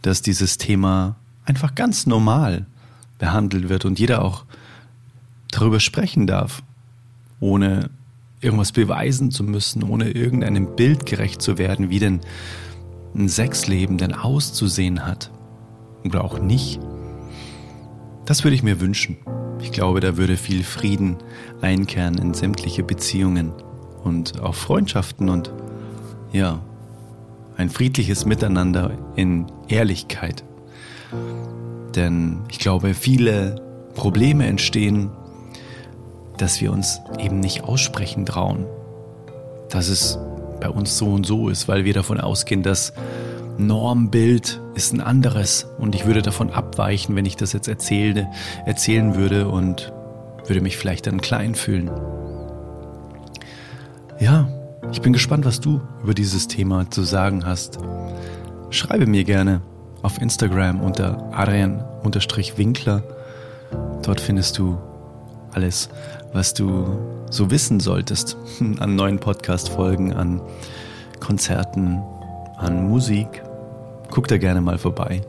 dass dieses Thema einfach ganz normal behandelt wird und jeder auch darüber sprechen darf, ohne irgendwas beweisen zu müssen, ohne irgendeinem Bild gerecht zu werden, wie denn ein Sexleben denn auszusehen hat. Oder auch nicht. Das würde ich mir wünschen. Ich glaube, da würde viel Frieden einkehren in sämtliche Beziehungen und auch Freundschaften und ja, ein friedliches Miteinander in Ehrlichkeit. Denn ich glaube, viele Probleme entstehen, dass wir uns eben nicht aussprechen trauen. Dass es bei uns so und so ist, weil wir davon ausgehen, dass Normbild ist ein anderes und ich würde davon abweichen, wenn ich das jetzt erzähle, erzählen würde und würde mich vielleicht dann klein fühlen. Ja, ich bin gespannt, was du über dieses Thema zu sagen hast. Schreibe mir gerne auf Instagram unter arian-winkler. Dort findest du alles, was du so wissen solltest an neuen Podcast-Folgen, an Konzerten, an Musik. Guck da gerne mal vorbei.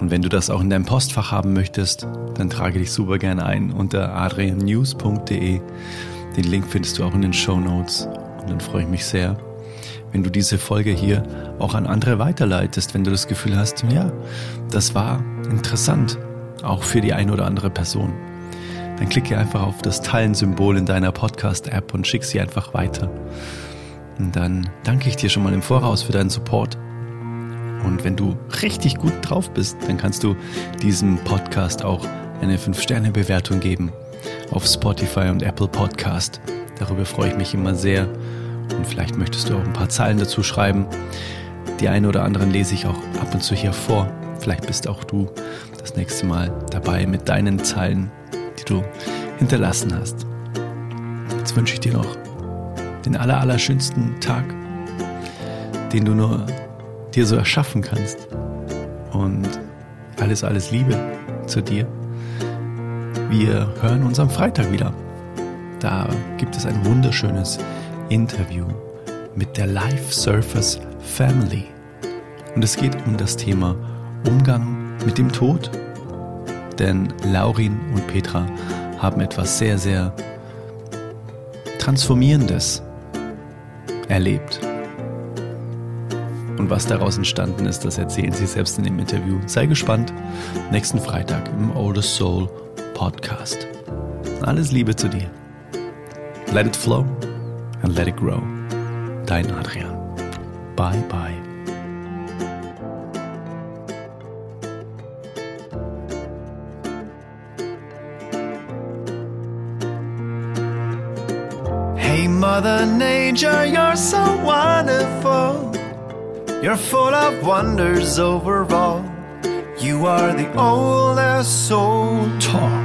Und wenn du das auch in deinem Postfach haben möchtest, dann trage dich super gerne ein unter adriannews.de. Den Link findest du auch in den Show Notes. Und dann freue ich mich sehr, wenn du diese Folge hier auch an andere weiterleitest, wenn du das Gefühl hast, ja, das war interessant, auch für die eine oder andere Person. Dann klicke einfach auf das Teilen-Symbol in deiner Podcast-App und schick sie einfach weiter. Und dann danke ich dir schon mal im Voraus für deinen Support. Und wenn du richtig gut drauf bist, dann kannst du diesem Podcast auch eine 5-Sterne-Bewertung geben auf Spotify und Apple Podcast. Darüber freue ich mich immer sehr. Und vielleicht möchtest du auch ein paar Zeilen dazu schreiben. Die eine oder anderen lese ich auch ab und zu hier vor. Vielleicht bist auch du das nächste Mal dabei mit deinen Zeilen, die du hinterlassen hast. Jetzt wünsche ich dir noch den aller, allerschönsten Tag, den du nur dir so erschaffen kannst. Und alles, alles Liebe zu dir. Wir hören uns am Freitag wieder. Da gibt es ein wunderschönes Interview mit der Life Surfers Family. Und es geht um das Thema Umgang mit dem Tod. Denn Laurin und Petra haben etwas sehr, sehr Transformierendes erlebt. Und was daraus entstanden ist, das erzählen sie selbst in dem Interview. Sei gespannt. Nächsten Freitag im Oldest Soul Podcast. Alles Liebe zu dir. Let it flow and let it grow. Dein Adrian. Bye bye. Mother Nature, you're so wonderful. You're full of wonders overall. You are the oldest soul Talk.